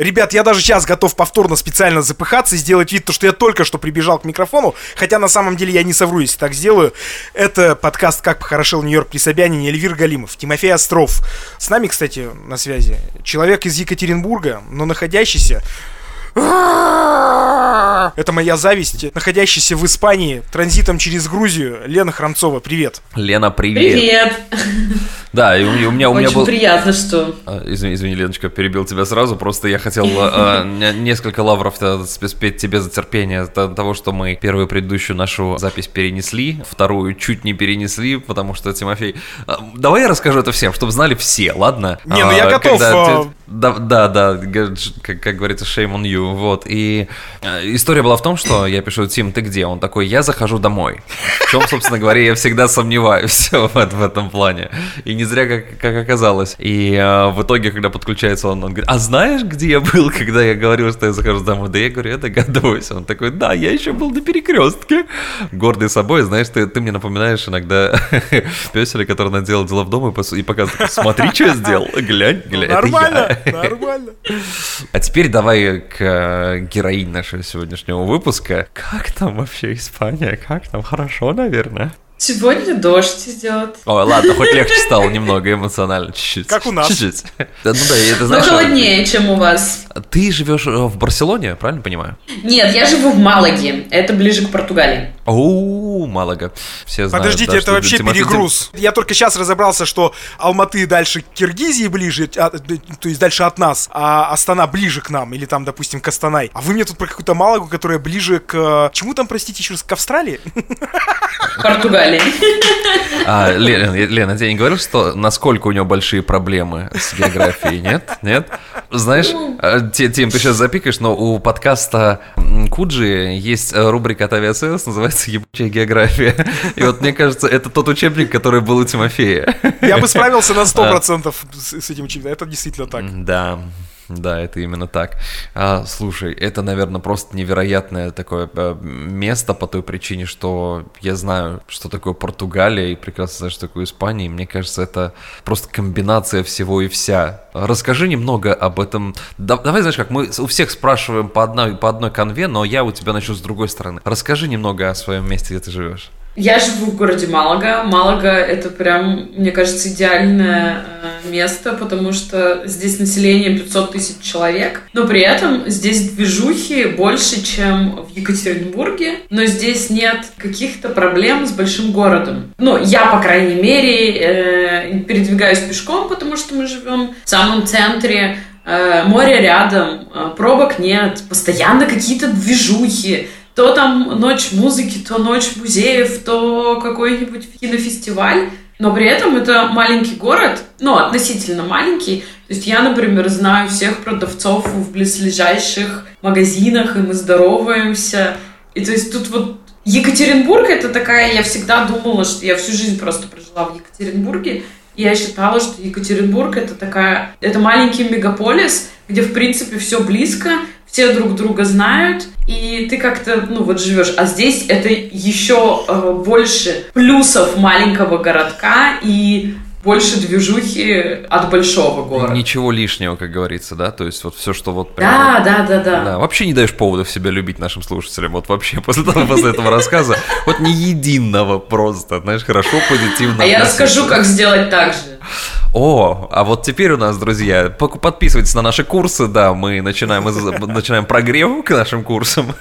Ребят, я даже сейчас готов повторно специально запыхаться и сделать вид, то, что я только что прибежал к микрофону, хотя на самом деле я не совру, если так сделаю. Это подкаст «Как похорошел Нью-Йорк при Собянине» Эльвир Галимов, Тимофей Остров. С нами, кстати, на связи человек из Екатеринбурга, но находящийся это моя зависть, находящаяся в Испании, транзитом через Грузию. Лена Храмцова, привет. Лена, привет. Привет. Да, и у меня, у меня, у меня Очень был... приятно, что... А, Извини, извини, Леночка, перебил тебя сразу. Просто я хотел а, не- несколько лавров э, спеть тебе за терпение того, что мы первую предыдущую нашу запись перенесли, вторую чуть не перенесли, потому что Тимофей... а, Давай я расскажу это всем, чтобы знали все, ладно? Не, ну я А, готов, когда а. Да, да, да, как, как говорится, shame on you, вот. И э, история была в том, что я пишу, Тим, ты где? Он такой, я захожу домой. В чем, собственно говоря, я всегда сомневаюсь в, в этом плане. И не зря, как, как оказалось. И э, в итоге, когда подключается он, он говорит, а знаешь, где я был, когда я говорил, что я захожу домой? Да я говорю, я догадываюсь. Он такой, да, я еще был на перекрестке. Гордый собой, знаешь, ты, ты мне напоминаешь иногда песеля, который наделал дела в дом и, показывает, смотри, что я сделал, глянь, глянь, это я». Нормально, нормально. А теперь давай к э, героине нашего сегодняшнего выпуска. Как там вообще Испания? Как там? Хорошо, наверное. Сегодня дождь идет. Ой, ладно, хоть легче стало немного эмоционально, чуть-чуть. Как у нас. Чуть-чуть. Да, ну да, это Но знаешь... холоднее, чем у вас. Ты живешь э, в Барселоне, правильно понимаю? Нет, я живу в Малаге. Это ближе к Португалии. Оу, Малага. Все знают, Подождите, да, это вообще Тимофей- перегруз. Я только сейчас разобрался, что Алматы дальше к Киргизии ближе, а, то есть дальше от нас, а Астана ближе к нам, или там, допустим, к Астанай. А вы мне тут про какую-то Малагу, которая ближе к... Чему там, простите, еще раз, к Австралии? Португалии. А, Лен, Лена, я не говорил, что насколько у него большие проблемы с географией, нет? Нет? Знаешь, э, Ти- Тим, ты сейчас запикаешь, но у подкаста KuJi есть э, рубрика от Aviasales, называется «Ебучая география». И вот мне кажется, это тот учебник, который был у Тимофея. Я бы справился на 100% с, с этим учебником. Это действительно так. Да, да, это именно так. А, слушай, это, наверное, просто невероятное такое э, место по той причине, что я знаю, что такое Португалия и прекрасно знаю, что такое Испания. И мне кажется, это просто комбинация всего и вся. Расскажи немного об этом. Да- давай, знаешь, как мы у всех спрашиваем по одной, по одной конве, но я у тебя начну с другой стороны. Расскажи немного о своем месте, где ты живешь. Я живу в городе Малага. Малага это прям, мне кажется, идеальное э, место, потому что здесь население 500 тысяч человек, но при этом здесь движухи больше, чем в Екатеринбурге, но здесь нет каких-то проблем с большим городом. Ну, я, по крайней мере, э, передвигаюсь пешком, потому что мы живем в самом центре, э, море рядом, пробок нет, постоянно какие-то движухи, то там ночь музыки, то ночь музеев, то какой-нибудь кинофестиваль. Но при этом это маленький город, ну, относительно маленький. То есть я, например, знаю всех продавцов в близлежащих магазинах, и мы здороваемся. И то есть тут вот Екатеринбург это такая, я всегда думала, что я всю жизнь просто прожила в Екатеринбурге, и я считала, что Екатеринбург это такая, это маленький мегаполис, где в принципе все близко, все друг друга знают, и ты как-то, ну вот живешь. А здесь это еще э, больше плюсов маленького городка и больше движухи от большого города. Ничего лишнего, как говорится, да? То есть вот все, что вот прям вот- Да, да, да, да. Да, вообще не даешь поводов себя любить нашим слушателям. Вот вообще после, того, после этого рассказа. Вот ни единого просто, знаешь, хорошо, позитивно. А я расскажу, как сделать так же. О, а вот теперь у нас, друзья, подписывайтесь на наши курсы, да, мы начинаем, начинаем прогрев к нашим курсам.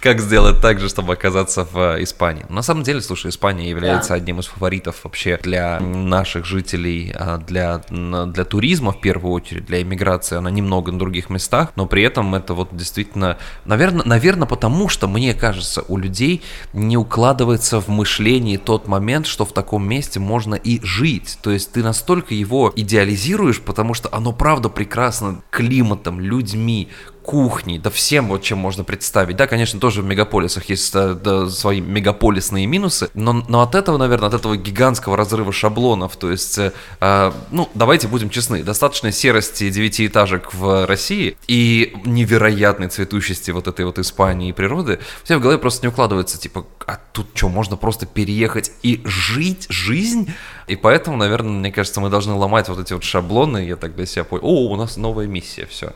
Как сделать так же, чтобы оказаться в э, Испании. На самом деле, слушай, Испания является Да. одним из фаворитов вообще для наших жителей, а, для, для туризма в первую очередь, для иммиграции. Она немного на других местах, но при этом это вот действительно, наверное, наверное, потому что, мне кажется, у людей не укладывается в мышлении тот момент, что в таком месте можно и жить. То есть ты настолько его идеализируешь, потому что оно правда прекрасно климатом, людьми, кухней, да всем вот чем можно представить. Да, конечно, тоже в мегаполисах есть э, да, свои мегаполисные минусы, но, но от этого, наверное, от этого гигантского разрыва шаблонов, то есть, э, э, ну, давайте будем честны, достаточно серости девятиэтажек в России и невероятной цветущести вот этой вот Испании и природы, тебя в голове просто не укладывается, типа, а тут что, можно просто переехать и жить жизнь? И поэтому, наверное, мне кажется, мы должны ломать вот эти вот шаблоны, я так для себя понял, о, у нас новая миссия, все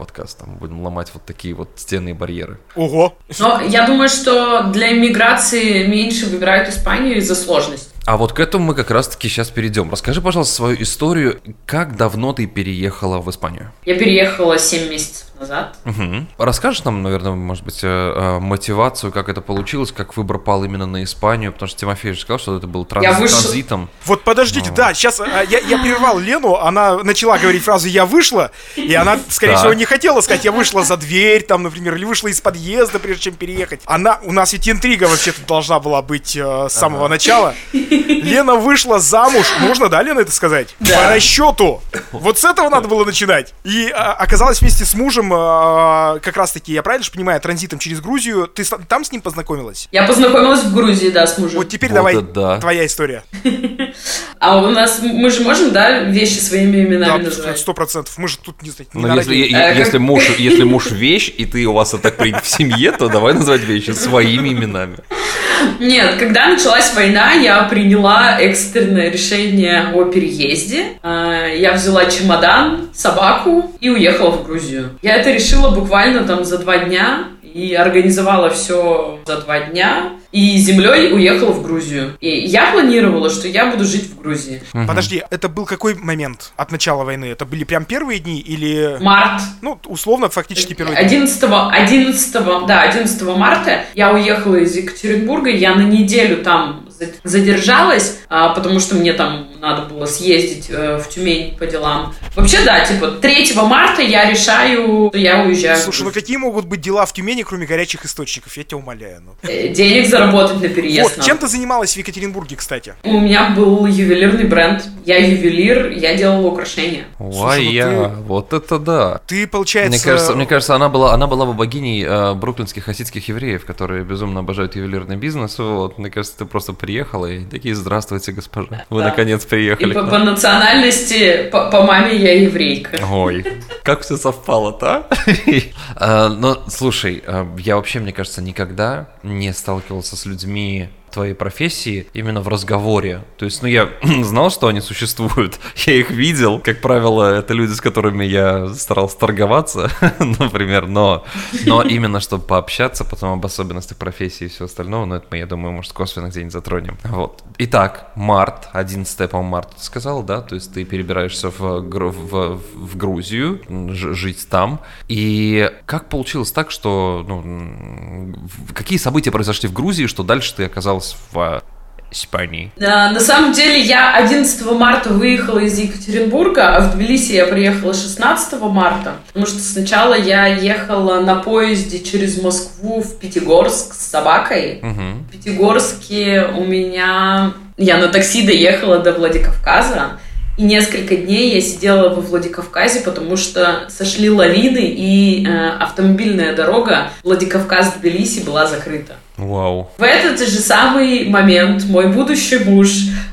подкаста. Мы будем ломать вот такие вот стены и барьеры. Ого. Но я думаю, что для иммиграции меньше выбирают Испанию из-за сложности. А вот к этому мы как раз-таки сейчас перейдем. Расскажи, пожалуйста, свою историю. Как давно ты переехала в Испанию? Я переехала 7 месяцев назад. Угу. Расскажешь нам, наверное, может быть, э, э, мотивацию, как это получилось, как выбор пал именно на Испанию, потому что Тимофей же сказал, что это был транс- Я вышел- транзитом. Вот подождите, Ну. да, сейчас я, я прервал Лену, она начала говорить фразу «я вышла», и она, скорее всего, не хотела сказать «я вышла за дверь», там, например, или вышла из подъезда, прежде чем переехать. Она, у нас ведь интрига вообще-то должна была быть э, с самого начала. Лена вышла замуж, можно, да, Лена, это сказать? Да. По расчету. Вот с этого надо было начинать. И э, оказалась вместе с мужем, э, как раз-таки, я правильно же понимаю, транзитом через Грузию. Ты с- там с ним познакомилась? Я познакомилась в Грузии, да, с мужем. Вот теперь Вот давай это да. твоя история. А у нас, мы же можем, да, вещи своими именами Да, называть? сто процентов. Мы же тут не знаю. не на если, муж, если муж вещь, и ты у вас это так принято в семье, то давай называть вещи своими именами. Нет, когда началась война, я приняла экстренное решение о переезде. А, Я взяла чемодан, собаку и уехала в Грузию. Я это решила буквально там за два дня и организовала все за два дня. И землей уехала в Грузию. И я планировала, что я буду жить в Грузии. Подожди, это был какой момент от начала войны? Это были прям первые дни или... Март Ну, условно, фактически первые дни. 11, 11, да, 11 марта я уехала из Екатеринбурга, я на неделю там за- задержалась, а, потому что мне там надо было съездить э, в Тюмень по делам. Вообще, да, типа 3 марта я решаю, что я уезжаю. Слушай, ну какие могут быть дела в Тюмени, кроме горячих источников? Я тебя умоляю. ну. Э, Денег заработать на переезд Вот, надо. чем ты занималась в Екатеринбурге, кстати? У меня был ювелирный бренд. Я ювелир, я делала украшения. Слушай, ну Вая, ты- вот это да. Ты, получается... Мне кажется, мне кажется, она была, она была бы богиней э, бруклинских хасидских евреев, которые безумно обожают ювелирный бизнес. Вот, мне кажется, ты просто приехала и такие, здравствуйте, госпожа. Вы Да. наконец И приехали. по, к по нам». национальности, по, по маме я еврейка. Ой, как все совпало-то, а? Ну, слушай, а, я вообще, мне кажется, никогда не сталкивался с людьми твоей профессии именно в разговоре. То есть, ну, я знал, что они существуют, я их видел. Как правило, это люди, с которыми я старался торговаться, например, но, но именно чтобы пообщаться потом об особенностях профессии и все остальное, ну, это мы, я думаю, может, косвенно где-нибудь затронем. Вот. Итак, март, 11 по-моему, марта ты сказал, да? То есть ты перебираешься в, в, в Грузию, жить там. И как получилось так, что, ну, какие события произошли в Грузии, что дальше ты оказался в Испании? А, На самом деле я 11 марта выехала из Екатеринбурга, а в Тбилиси я приехала 16 марта, потому что сначала я ехала на поезде через Москву в Пятигорск с собакой. Мгм. В Пятигорске у меня... Я на такси доехала до Владикавказа, и несколько дней я сидела во Владикавказе, потому что сошли лавины, и э, автомобильная дорога Владикавказ-Тбилиси была закрыта. Вау. В этот же самый момент мой будущий муж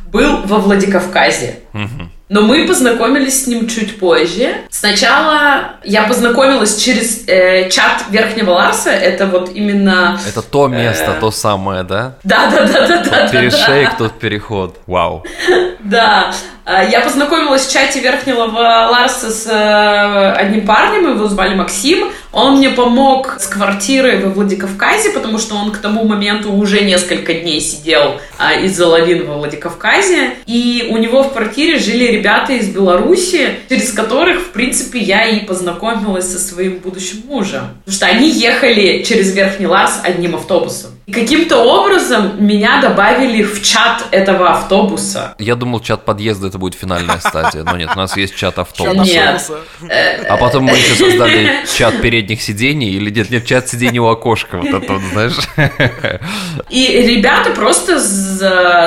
был во Владикавказе. Мгм. Но мы познакомились с ним чуть позже. Сначала я познакомилась через э, чат Верхнего Ларса. Это вот именно... Это то место, Э. то самое, да? Да-да-да-да-да. Тот перешейк, тот переход. Вау. Да. А, Я познакомилась в чате Верхнего Ларса с э, одним парнем, его звали Максим. Он мне помог с квартирой во Владикавказе, потому что он к тому моменту уже несколько дней сидел а, из-за лавин во Владикавказе. И у него в квартире жили ребята из Беларуси, через которых, в принципе, я и познакомилась со своим будущим мужем. Потому что они ехали через Верхний Ларс одним автобусом. И каким-то образом меня добавили в чат этого автобуса. Я думал, чат подъезда это будет финальная стадия, но нет, у нас есть чат автобуса. Нет. А потом мы еще создали чат передних сидений, или нет, нет, чат сидений у окошка, вот это вот, знаешь. И ребята просто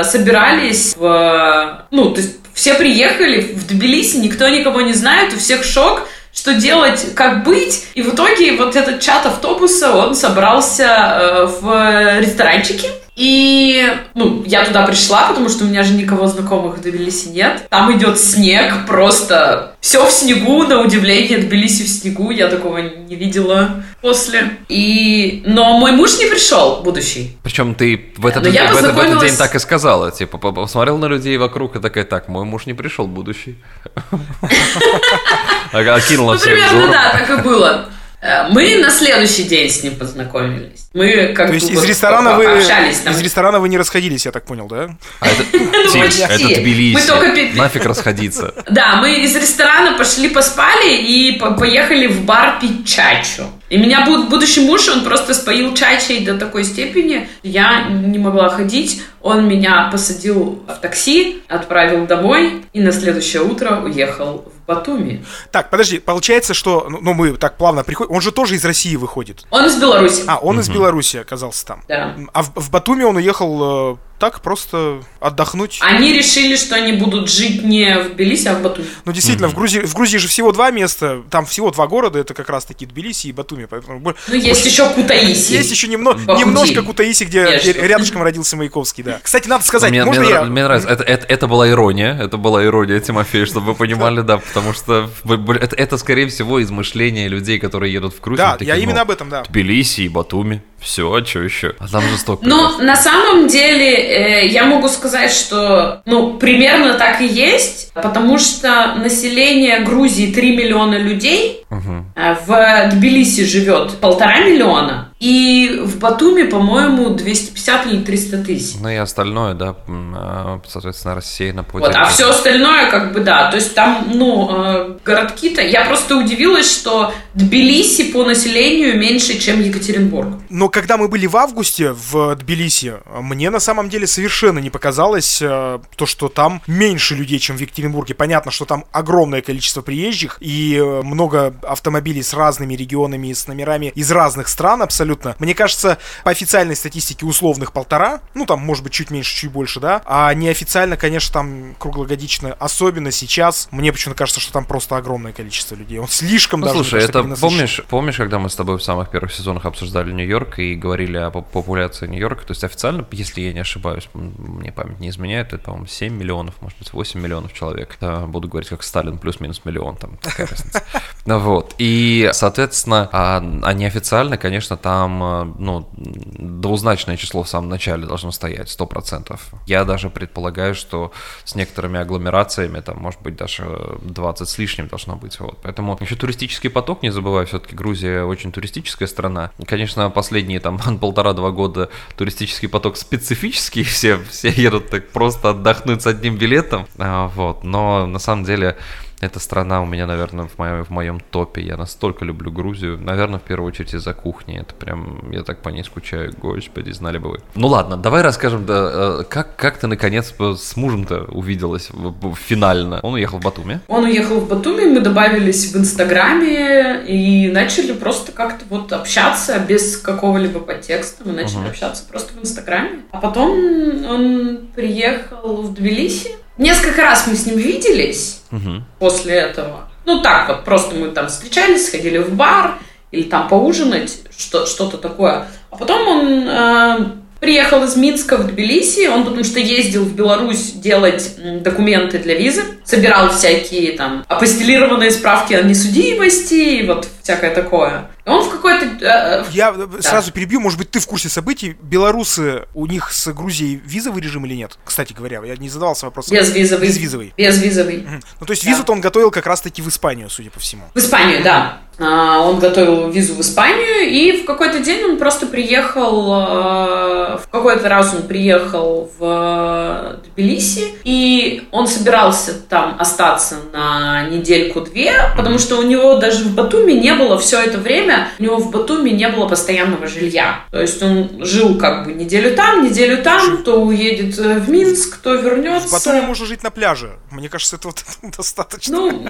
собирались в... Ну, то есть все приехали в Тбилиси, никто никого не знает, у всех шок, что делать, как быть. И в итоге вот этот чат автобуса, он собрался э, в ресторанчике. И, ну, я туда пришла, потому что у меня же никого знакомых в Тбилиси нет. Там идет снег, просто все в снегу, на удивление, Тбилиси в снегу, я такого не видела после. И... Но мой муж не пришел, будущий. Причем ты в этот, Но я в этот- в этот день так и сказала, типа, по- посмотрел на людей вокруг и такая, так, мой муж не пришел, будущий. Окинула Ну, всех примерно, взором. да, так и было. Э, Мы на следующий день с ним познакомились. Мы как То есть бы из ресторана вы общались там. из ресторана вы не расходились, я так понял, да? А это, Ну, это Тбилиси. Мы только Нафиг расходиться. Да, мы из ресторана пошли поспали и по- поехали в бар пить чачу. И меня буд- будущий муж, он просто споил чачей до такой степени, я не могла ходить. Он меня посадил в такси, отправил домой и на следующее утро уехал в Батуми. Так, подожди, получается, что ну, ну, мы так плавно приходим. Он же тоже из России выходит. Он из Беларуси. А, он из Беларуси оказался там. Да. А в, в Батуми он уехал э, так просто отдохнуть. Они решили, что они будут жить не в Тбилиси, а в Батуми. Ну, действительно, в Грузии, в Грузии же всего два места, там всего два города, это как раз таки Тбилиси и Батуми. Поэтому Ну, есть еще Кутаиси. есть еще немно- немножко Кутаиси, где Конечно. рядышком родился Маяковский, да. Кстати, надо сказать, мне, можно мне я... мне нравится, это, это, это была ирония, это была ирония, Тимофей, чтобы вы понимали, да, потому что б- б- это, это, скорее всего, измышление людей, которые едут в Грузию. Да, такие, я ну, именно об этом, да. Тбилиси и Батуми, все, а что еще? А там жестоко. Ну, на самом деле, э, я могу сказать, что, ну, примерно так и есть, потому что население Грузии 3 миллиона людей, а в Тбилиси живет полтора миллиона, и в Батуми, по-моему, 250 или 300 тысяч. Ну и остальное, да, а, соответственно, рассеяно по Вот, а все остальное, как бы, да. То есть там, ну, э, городки-то... Я просто удивилась, что Тбилиси по населению меньше, чем Екатеринбург. Но когда мы были в августе в Тбилиси, мне на самом деле совершенно не показалось э, то, что там меньше людей, чем в Екатеринбурге. Понятно, что там огромное количество приезжих и э, много автомобилей с разными регионами с номерами из разных стран абсолютно. Мне кажется, по официальной статистике условных полтора, ну там может быть чуть меньше, чуть больше, да, а неофициально, конечно, там круглогодично, особенно сейчас, мне почему-то кажется, что там просто огромное количество людей. Он слишком Ну, даже, слушай, кажется, это помнишь, помнишь, когда мы с тобой в самых первых сезонах обсуждали Нью-Йорк и говорили о поп- популяции Нью-Йорка, то есть официально, если я не ошибаюсь, мне память не изменяет, это, по-моему, 7 миллионов, может быть, 8 миллионов человек. Да, буду говорить как Сталин, плюс-минус миллион, там такая разница. Вот. И, соответственно, а, а неофициально, конечно, там, а, ну, двузначное число в самом начале должно стоять, 100%. Я даже предполагаю, что с некоторыми агломерациями, там, может быть, даже 20 с лишним должно быть. Вот. Поэтому еще туристический поток, не забывай, все-таки Грузия очень туристическая страна. Конечно, последние там полтора-два года туристический поток специфический, все, все едут так просто отдохнуть с одним билетом. А, Вот. Но на самом деле эта страна у меня, наверное, в моем, в моем топе. Я настолько люблю Грузию. Наверное, в первую очередь из-за кухни. Это прям, я так по ней скучаю. Господи, знали бы вы. Ну ладно, давай расскажем, да, э, как, как ты наконец с мужем-то увиделась финально. Он уехал в Батуми. Он уехал в Батуми, мы добавились в Инстаграме и начали просто как-то вот общаться без какого-либо подтекста. Мы начали Мгм. общаться просто в Инстаграме. А потом он приехал в Тбилиси. Несколько раз мы с ним виделись Мгм. после этого. Ну так вот, просто мы там встречались, сходили в бар или там поужинать, что, что-то такое. А потом он э, приехал из Минска в Тбилиси, он потому что ездил в Беларусь делать документы для визы, собирал всякие там апостелированные справки о несудимости и вот всякое такое. Он в какой-то... э, э, Я э, сразу перебью, может быть, ты в курсе событий. Белорусы, у них с Грузией визовый режим или нет? Кстати говоря, я не задавался вопросом. безвизовый. Безвизовый. Безвизовый. Мгм. Ну, то есть Да. визу-то он готовил как раз-таки в Испанию, судя по всему. В Испанию, да. А, Он готовил визу в Испанию, и в какой-то день он просто приехал, э, в какой-то раз он приехал в э, Тбилиси, и он собирался там остаться на недельку-две, потому что у него даже в Батуми не было все это время, у него в Батуми не было постоянного жилья. То есть он жил как бы неделю там, неделю там, то уедет э, в Минск, то вернется. В Батуми можно жить на пляже. Мне кажется, этого достаточно. Ну,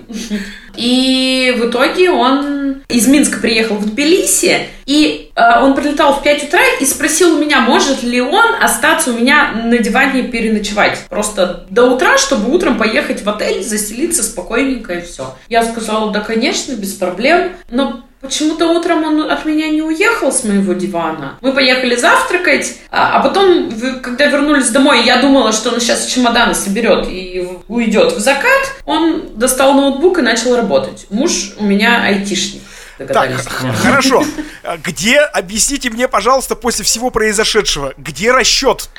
и в итоге он из Минска приехал в Тбилиси, и э, он прилетал в 5 утра и спросил у меня, может ли он остаться у меня на диване переночевать. Просто до утра, чтобы утром поехать в отель, заселиться спокойненько и все. Я сказала, да, конечно, без проблем. Но почему-то утром он от меня не уехал с моего дивана. Мы поехали завтракать, а, а потом, когда вернулись домой, я думала, что он сейчас чемоданы соберет и уйдет в закат, он достал ноутбук и начал работать. Муж у меня айтишник. Так, хорошо. Где, объясните мне, пожалуйста, после всего произошедшего, где расчет?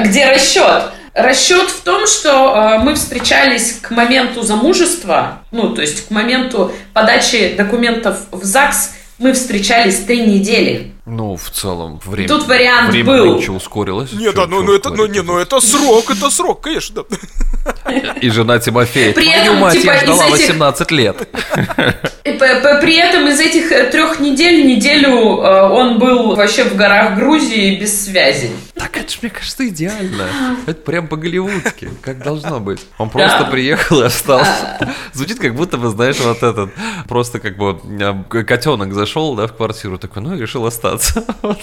Где расчет? Расчет в том, что э, мы встречались к моменту замужества, ну, то есть к моменту подачи документов в ЗАГС, мы встречались три недели. Ну, в целом, время. Тут вариант время был. нынче ускорилось. Нет, да, ну, ну это, ну, не, ну это срок, это срок, конечно. И жена Тимофея. При этом, мать, типа, я ждала из этих- 18 лет. При этом из этих э, трех недель, неделю э, он был вообще в горах Грузии без связи. Так это ж, мне кажется, идеально. Это прям по-голливудски, как должно быть. Он просто приехал и остался. Звучит как будто бы, знаешь, вот этот, просто как бы э, котенок зашел, да, в квартиру, такой, ну, и решил остаться. Вот.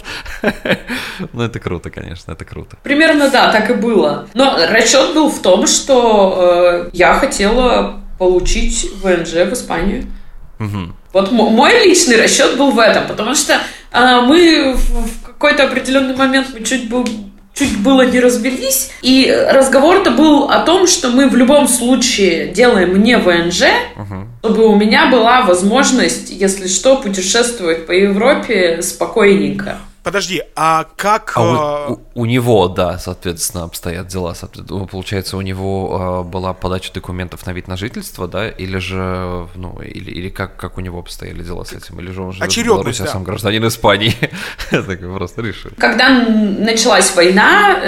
Ну, это круто, конечно, это круто. Примерно, да, так и было. Но расчет был в том, что э, я хотела получить ВНЖ в Испанию. Мгм. Вот мо- мой личный расчет был в этом, потому что а, мы в, в какой-то определенный момент мы чуть бы чуть было не разбились, и разговор-то был о том, что мы в любом случае делаем не ВНЖ, чтобы у меня была возможность, если что, путешествовать по Европе спокойненько. Подожди, а как... А э, у, у- у него, да, соответственно, обстоят дела. Соответственно, Получается, у него э, была подача документов на вид на жительство, да, или же, ну, или, или как, как у него обстояли дела с этим, или же он живет в Беларуси, а да. сам гражданин Испании. Так просто решил. Когда началась война,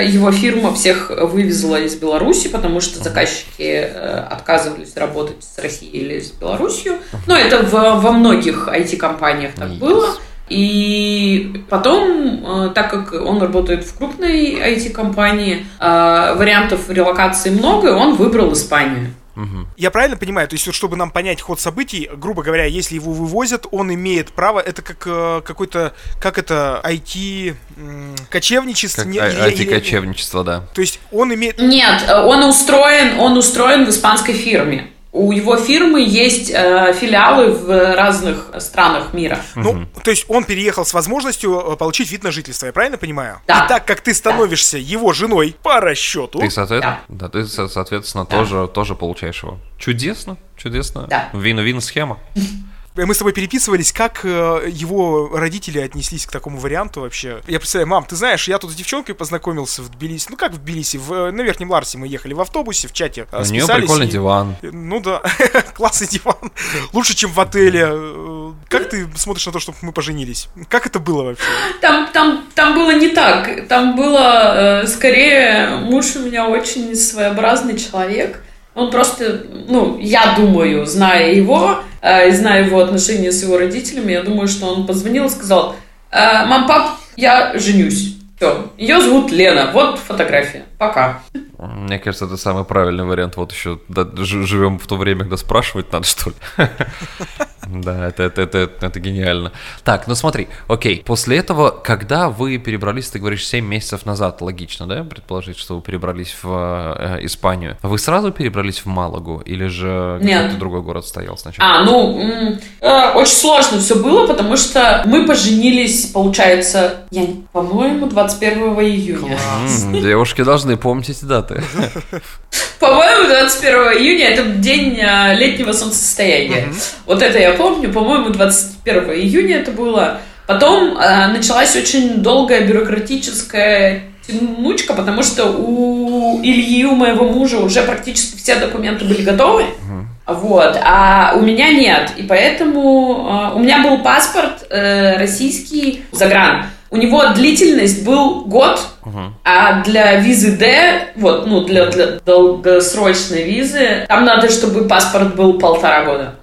э, его фирма всех вывезла из Беларуси, потому что заказчики э, отказывались работать с Россией или с Беларусью. Но это в- во многих IT-компаниях так Yes. было. И потом, э, так как он работает в крупной IT-компании, э, вариантов релокации много, и он выбрал Испанию. Я правильно понимаю, то есть вот чтобы нам понять ход событий, грубо говоря, если его вывозят, он имеет право, это как э, какой-то, как это, IT м, кочевничество? Как не- а- IT-кочевничество, да. То есть он имеет... Нет, э, он устроен, он устроен в испанской фирме. У его фирмы есть э, филиалы в разных странах мира. Ну, то есть он переехал с возможностью э, получить вид на жительство, я правильно понимаю? Да. И так как ты становишься его женой по расчету, Ты, соответственно, да, ты, со- соответственно, Да. тоже, тоже получаешь его. Чудесно, чудесно. Да. Вин-вин схема. Мы с тобой переписывались, как э, его родители отнеслись к такому варианту вообще. Я представляю, мам, ты знаешь, я тут с девчонкой познакомился в Тбилиси. Ну как в Тбилиси? В, э, на Верхнем Ларсе мы ехали в автобусе, в чате. э, У нее прикольный и- диван. Ну да, классный диван. Лучше, чем в отеле. Как ты смотришь на то, чтобы мы поженились? Как это было вообще? Там, там, там было не так. Там было э, скорее муж у меня очень своеобразный человек. Он просто, ну, я думаю, зная его, э, зная его отношения с его родителями, я думаю, что он позвонил и сказал, «Э, мам, пап, я женюсь. Все. Ее зовут Лена. Вот фотография. Пока. Мне кажется, это самый правильный вариант. Вот еще да, живем в то время, когда спрашивать надо, что ли. Да, это, это, это, это гениально. Так, ну смотри, окей. После этого, когда вы перебрались, ты говоришь, 7 месяцев назад, логично, да, предположить, что вы перебрались в э, Испанию. Вы сразу перебрались в Малагу или же какой-то другой город стоял сначала? А, ну, э, очень сложно все было, потому что мы поженились, получается, я, по-моему, 21 июня. М, Девушки должны помнить эти даты. По-моему, 21 июня это день э, летнего солнцестояния. Вот это я помню. По-моему, 21 июня это было. Потом э, началась очень долгая бюрократическая тянучка, потому что у Ильи, у моего мужа, уже практически все документы были готовы. Вот, а у меня нет. И поэтому э, у меня был паспорт э, российский загран. У него длительность был год, а для визы D, вот, ну, для, для долгосрочной визы, там надо, чтобы паспорт был полтора года.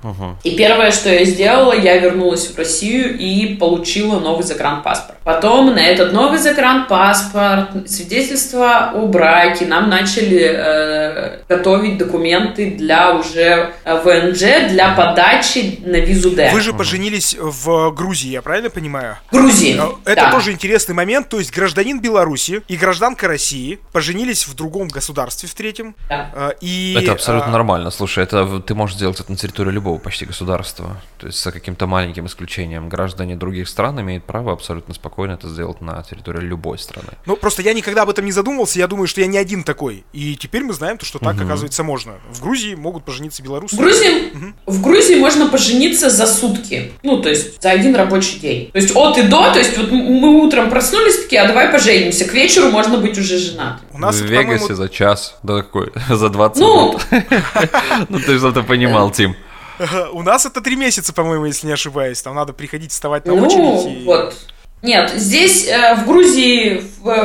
И первое, что я сделала, я вернулась в Россию и получила новый загранпаспорт. Потом на этот новый загранпаспорт, свидетельство о браке, нам начали э, готовить документы для уже э, ВНЖ, для подачи на визу D. Вы же поженились в Грузии, я правильно понимаю? Грузии. Э, Это да. тоже интересный момент, то есть гражданин Беларуси Беларуси и гражданка России поженились в другом государстве, в третьем. Да. Э, И, Это абсолютно э, нормально. Слушай, это ты можешь сделать это на территории любого почти государства. То есть за каким-то маленьким исключением. Граждане других стран имеют право абсолютно спокойно это сделать на территории любой страны. Ну, просто я никогда об этом не задумывался, я думаю, что я не один такой. И теперь мы знаем, то, что так, оказывается, можно. В Грузии могут пожениться белорусы. В Грузии, в Грузии можно пожениться за сутки. Ну, то есть за один рабочий день. То есть от и до, то есть вот мы утром проснулись такие, а давай поженимся. К вечеру можно быть уже женатым. У нас в Вегасе по-моему, за час. Да какой? За 20 Ну, минут. Ну ты что-то понимал, Тим. у нас это три месяца, по-моему, если не ошибаюсь. Там надо приходить, вставать на ну, очередь. и- вот. Нет, здесь э, в Грузии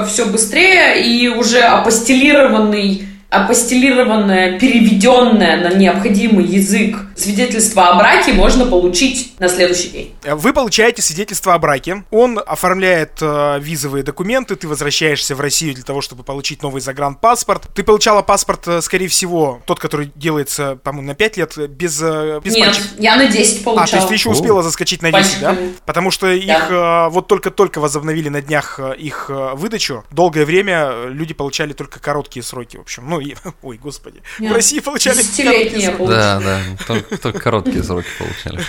все быстрее и уже апостелированный апостелированное, переведенное на необходимый язык свидетельство о браке можно получить на следующий день. Вы получаете свидетельство о браке. Он оформляет э, визовые документы. Ты возвращаешься в Россию для того, чтобы получить новый загранпаспорт. Ты получала паспорт, э, скорее всего, тот, который делается, по-моему, на 5 лет, э, без, э, без Нет, мальчик- я на 10 А, получала. то есть ты еще О. успела заскочить на висе, да? Пальчиками. Потому что их э, вот только-только возобновили на днях их выдачу. Долгое время люди получали только короткие сроки, в общем. Ну, и, ой, господи. В Нет, России получали Десятилетние короткие получила. Да, да, только, только короткие сроки получали.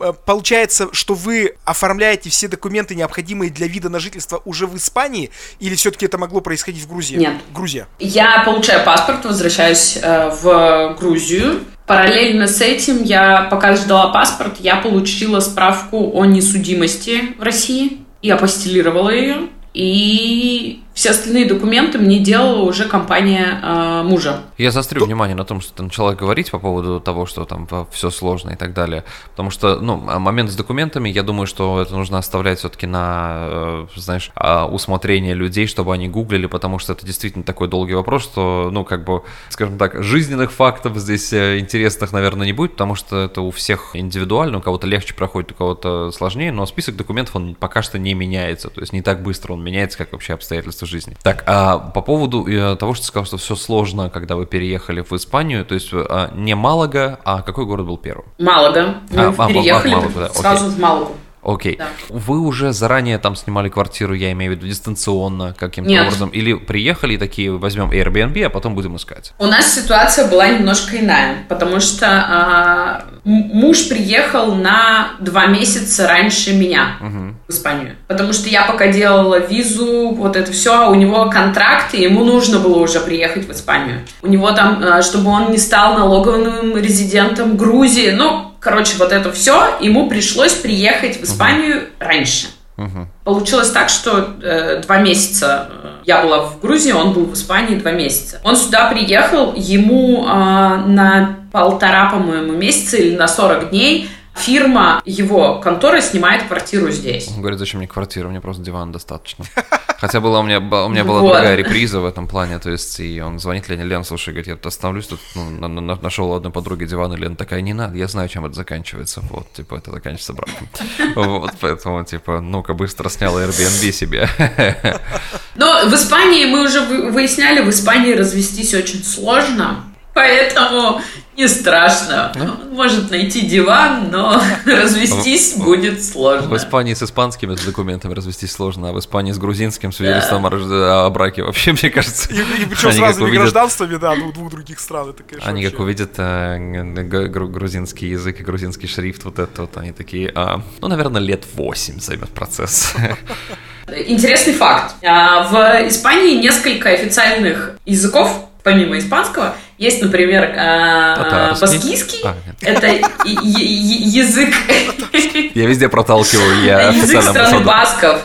Э, Получается, что вы оформляете все документы, необходимые для вида на жительство, уже в Испании? Или все-таки это могло происходить в Грузии? Нет. Грузия. Я получаю паспорт, возвращаюсь э, в Грузию. Параллельно с этим я, пока ждала паспорт, я получила справку о несудимости в России и апостелировала ее. И все остальные документы мне делала уже компания э, мужа. Я заострю внимание на том, что ты начала говорить по поводу того, что там все сложно и так далее. Потому что, ну, момент с документами, я думаю, что это нужно оставлять все-таки на, э, знаешь, а, усмотрение людей, чтобы они гуглили, потому что это действительно такой долгий вопрос, что, ну, как бы, скажем так, жизненных фактов здесь э, интересных, наверное, не будет, потому что это у всех индивидуально, у кого-то легче проходит, у кого-то сложнее, но список документов, он пока что не меняется, то есть не так быстро он меняется, как вообще обстоятельства жизни. Так, а по поводу э, того, что ты сказал, что все сложно, когда вы переехали в Испанию, то есть а, не Малага, а какой город был первым? Малага. Мы А, а, а, переехали Малага, да, сразу в Малагу. Окей. Да. Вы уже заранее там снимали квартиру, я имею в виду, дистанционно каким-то Нет. образом? Или приехали и такие, возьмем Airbnb, а потом будем искать? У нас ситуация была немножко иная, потому что а, муж приехал на два месяца раньше меня в Испанию. Потому что я пока делала визу, вот это все, а у него контракт, и ему нужно было уже приехать в Испанию. У него там, а, чтобы он не стал налоговым резидентом Грузии, ну, короче, вот это все, ему пришлось приехать в Испанию раньше. Получилось так, что э, два месяца э, я была в Грузии, он был в Испании два месяца. Он сюда приехал, ему э, на полтора, по-моему, месяца или на 40 дней фирма его конторы снимает квартиру здесь. Он говорит, зачем мне квартира, мне просто диван достаточно. Хотя была у меня, у меня была Вот. другая реприза в этом плане, то есть, и он звонит Лене, Лен, слушай, говорит, я тут остановлюсь, тут ну, на- на- нашел у одной подруги диван, и Лена такая, не надо, я знаю, чем это заканчивается, вот, типа, это заканчивается браком. Вот, поэтому, типа, ну-ка, быстро снял Airbnb себе. Но в Испании, мы уже вы- выясняли, в Испании развестись очень сложно. Поэтому не страшно. Он может найти диван, но развестись будет В сложно. Испании с испанскими документами развестись сложно, а в Испании с грузинским свидетельством о браке вообще, мне кажется, И, и причем они с как разными увидят- гражданствами, да, двух, двух других стран. Это, конечно, Они как увидят э, грузинский язык и грузинский шрифт, вот это вот, они такие, а, ну, наверное, лет 8 займет процесс. Интересный факт. А, В Испании несколько официальных языков, помимо испанского. Есть, например, Татарский. баскийский. А. Это язык Я везде проталкиваю, я язык страны басков.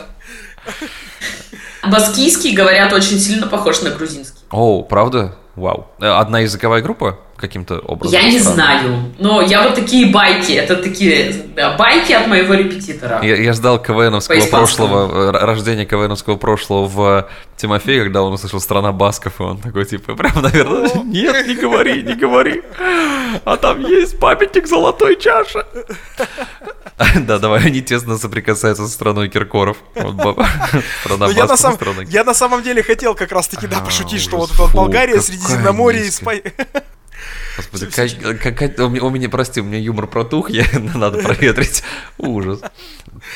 Баскийский, говорят, очень сильно похож на грузинский. О, правда? Вау. Э, Одна языковая группа каким-то образом? Я не знаю, но я вот такие байки, это такие да, байки от моего репетитора. Я, я ждал КВНовского прошлого, э, рождения КВНовского прошлого в Тимофее, когда он услышал «Страна Басков», и он такой, типа, прям, наверное, нет, не говори, не говори, а там есть памятник золотой чаши. Да, давай, они тесно соприкасаются со страной Киркоров. Ну, я, на самом, деле хотел как раз таки, да, А, пошутить, что вот Болгария, Средиземноморье. Испания. Господи, как, как, у, меня, у меня, прости, у меня юмор протух, я, надо проветрить. Ужас.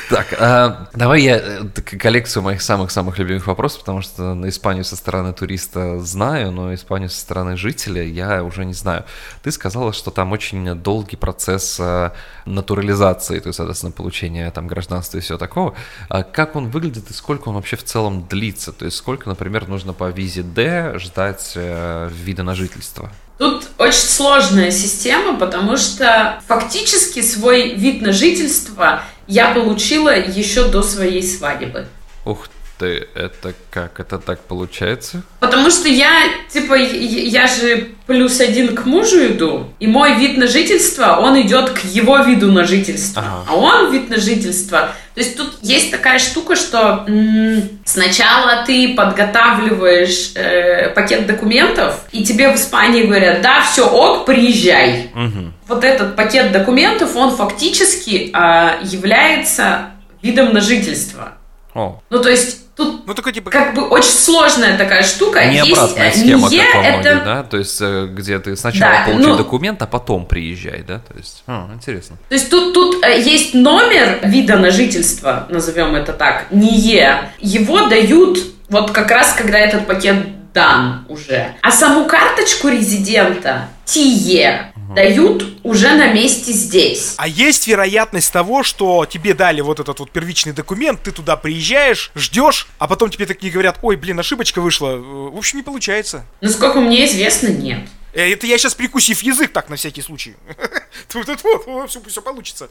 Так, а, давай я э, коллекцию моих самых-самых любимых вопросов, потому что на Испанию со стороны туриста знаю, но Испанию со стороны жителя я уже не знаю. Ты сказала, что там очень долгий процесс э, натурализации, то есть, соответственно, получения там гражданства и всего такого. А как он выглядит и сколько он вообще в целом длится? То есть, сколько, например, нужно по визе D ждать э, вида на жительство? Тут очень сложная система, потому что фактически свой вид на жительство я получила еще до своей свадьбы. Ух ты, это как? Это так получается? Потому что я, типа, я же плюс один к мужу иду, и мой вид на жительство, он идет к его виду на жительство. Ага. А он вид на жительство. То есть тут есть такая штука, что м- сначала ты подготавливаешь э, пакет документов, и тебе в Испании говорят, да, все, ок, приезжай. Угу. Вот этот пакет документов, он фактически э, является видом на жительство. О. Ну, то есть Тут ну, такой, типа... как бы очень сложная такая штука. Не есть, обратная э, схема, не как во многих, это... да? То есть, э, где ты сначала да, получи ну... документ, а потом приезжай, да? То есть, а, интересно. То есть, тут, тут э, есть номер вида на жительство, назовем это так, НИЕ. Его дают вот как раз, когда этот пакет дан уже. А саму карточку резидента, ТИЕ, дают уже на месте здесь. А есть вероятность того, что тебе дали вот этот вот первичный документ, ты туда приезжаешь, ждешь, а потом тебе такие говорят, ой, блин, ошибочка вышла. В общем, не получается. Насколько мне известно, нет. Э, это я сейчас прикусив язык так на всякий случай. Тут вот, все, все получится.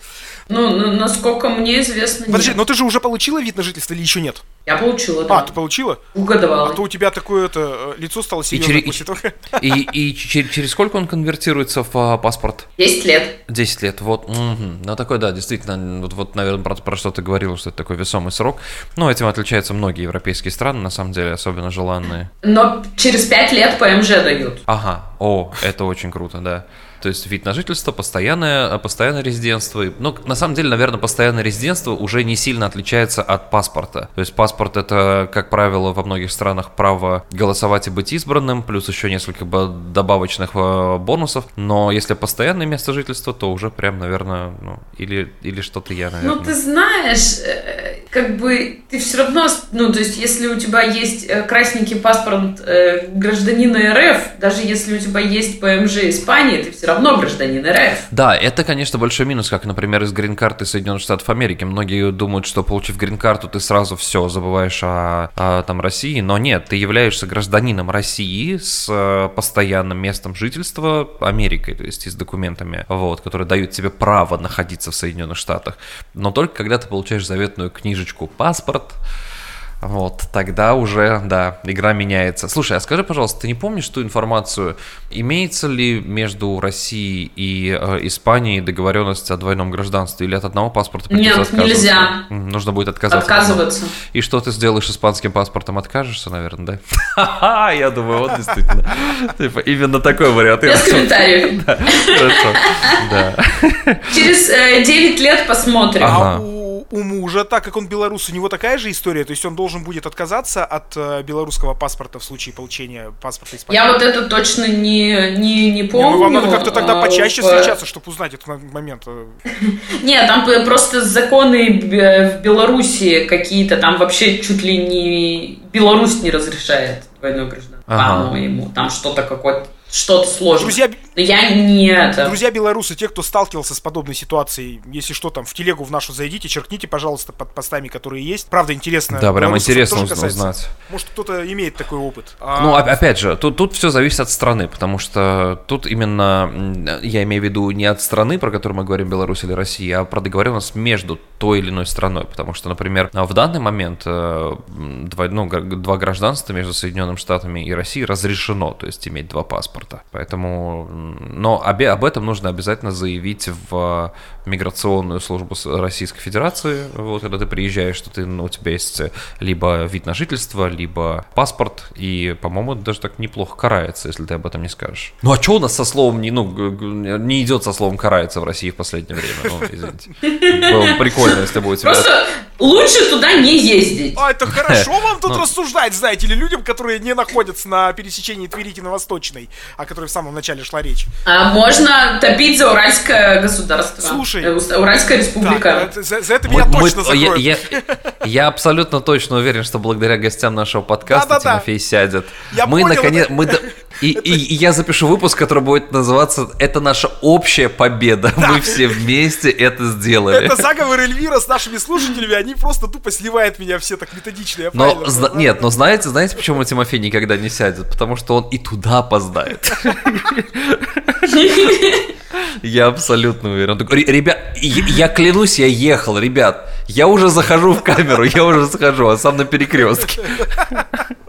Ну, насколько мне известно, Подожди, но ты же уже получила вид на жительство или еще нет? Я получила, да. А, ты получила? Угадывала. А то у тебя такое это лицо стало серьезное и после того. И, и через сколько он конвертируется в а, паспорт? Десять лет. Десять лет, вот. Угу. Ну, такой, да, действительно, вот, вот наверное, про, про что ты говорил, что это такой весомый срок. Ну, этим отличаются многие европейские страны, на самом деле, особенно желанные. Но через пять лет ПМЖ дают. Ага, о, это очень круто, да. То есть вид на жительство, постоянное, постоянное резидентство. Ну, на самом деле, наверное, постоянное резидентство уже не сильно отличается от паспорта. То есть паспорт это, как правило, во многих странах право голосовать и быть избранным, плюс еще несколько добавочных э, бонусов. Но если постоянное место жительства, то уже прям, наверное, ну, или, или что-то я, наверное. Ну, ты знаешь, э, как бы ты все равно, ну, то есть, если у тебя есть э, красненький паспорт э, гражданина РФ, даже если у тебя есть ПМЖ Испании, ты все равно гражданин РФ. Да, это, конечно, большой минус, как, например, из грин-карты Соединенных Штатов Америки. Многие думают, что получив грин-карту, ты сразу все забываешь о, о там России, но нет, ты являешься гражданином России с э, постоянным местом жительства Америкой, то есть и с документами, вот, которые дают тебе право находиться в Соединенных Штатах. Но только когда ты получаешь заветную книжечку паспорт, вот, тогда уже, да, игра меняется. Слушай, а скажи, пожалуйста, ты не помнишь ту информацию, имеется ли между Россией и э, Испанией договоренность о двойном гражданстве или от одного паспорта Нет, нельзя. Нужно будет отказаться. Отказываться. И что ты сделаешь испанским паспортом? Откажешься, наверное, да? Я думаю, вот действительно. Типа, именно такой вариант. Без комментариев. Хорошо, да. Через 9 э, лет посмотрим. А у мужа, так как он белорус, у него такая же история, то есть он должен будет отказаться от э, белорусского паспорта в случае получения паспорта Испании. Я вот это точно не, не, не помню. Не, ну, вам надо как-то тогда а, почаще по... встречаться, чтобы узнать этот момент. Нет, там просто законы в Беларуси какие-то, там вообще чуть ли не Беларусь не разрешает двойное гражданство, ага. по-моему. Там что-то какое-то что-то сложное. Друзья, я не это. Друзья белорусы, те, кто сталкивался с подобной ситуацией, если что, там в телегу в нашу зайдите, черкните, пожалуйста, под постами, которые есть. Правда, интересно. Да, прям интересно узнать. Может, кто-то имеет такой опыт. А... Ну, опять же, тут, тут все зависит от страны, потому что тут именно, я имею в виду не от страны, про которую мы говорим, Беларусь или Россия, а про договоренность между той или иной страной. Потому что, например, в данный момент э, два, ну, два гражданства между Соединенными Штатами и Россией разрешено, то есть иметь два паспорта. Поэтому но об, об этом нужно обязательно заявить в миграционную службу Российской Федерации, вот, когда ты приезжаешь, что ты, ну, у тебя есть либо вид на жительство, либо паспорт, и, по-моему, даже так неплохо карается, если ты об этом не скажешь. Ну, а что у нас со словом не, ну, не идет со словом карается в России в последнее время, ну, извините. Было бы прикольно, если бы у тебя... Просто лучше туда не ездить. А, это хорошо вам тут рассуждать, знаете ли, людям, которые не находятся на пересечении Тверики на Восточной, о которой в самом начале шла речь. А можно топить за Уральское государство. Слушай. Э, Уральская республика. Так, за, за это меня Мы- точно мы- я, закроют. я- я абсолютно точно уверен, что благодаря гостям нашего подкаста. Тимофей сядет. Я мы понял, наконец, это- мы и, и- и я запишу выпуск, который будет называться "Это наша общая победа". Мы все вместе это сделали. Это заговор Эльвира с нашими слушателями, они просто тупо сливают меня все так методично. Но зна- нет, но знаете, знаете, почему Тимофей никогда не сядет? Потому что он и туда опоздает. Я абсолютно уверен. Он такой, «Ре- Ребят, я клянусь, я ехал, ребят. Я уже захожу в камеру, я уже захожу, а сам на перекрестке.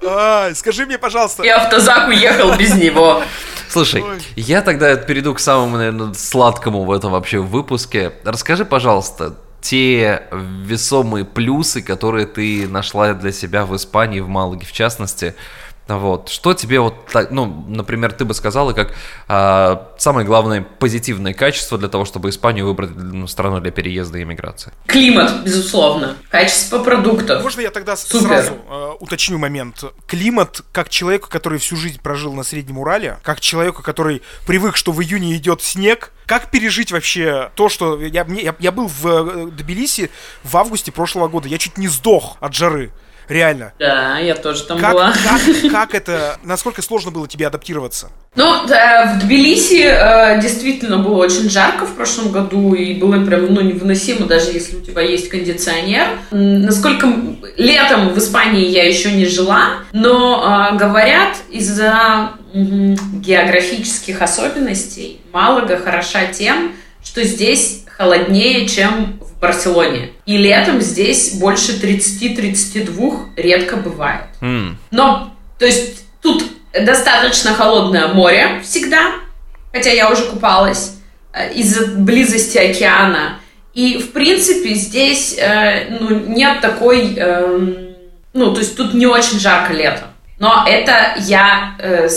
Ай, скажи мне, пожалуйста, И автозак уехал без него. Слушай, Ой. я тогда перейду к самому, наверное, сладкому в этом вообще выпуске. Расскажи, пожалуйста, те весомые плюсы, которые ты нашла для себя в Испании, в Малаге в частности. Вот. Что тебе вот, так, ну, например, ты бы сказала, как а, самое главное позитивное качество для того, чтобы Испанию выбрать ну, страну для переезда и иммиграции? Климат, безусловно. Качество продуктов. можно я тогда Супер. сразу э, уточню момент? Климат, как человеку, который всю жизнь прожил на Среднем Урале, как человеку, который привык, что в июне идет снег, как пережить вообще то, что я, мне- я, я был в э, Тбилиси в августе прошлого года, я чуть не сдох от жары. Реально. Да, я тоже там Как, была. как, как это, насколько сложно было тебе адаптироваться? Ну, да, в Тбилиси э, действительно было очень жарко в прошлом году, и было прям, ну, невыносимо, даже если у тебя есть кондиционер. Насколько летом в Испании я еще не жила, но э, говорят, из-за м, географических особенностей Малага хороша тем, что здесь холоднее, чем в Барселоне. И летом здесь больше 30-32 редко бывает. М, Но, то есть, тут достаточно холодное море всегда, хотя я уже купалась э, из-за близости океана. И, в принципе, здесь э, ну, нет такой... эм, ну, то есть, тут не очень жарко летом. Но это я э,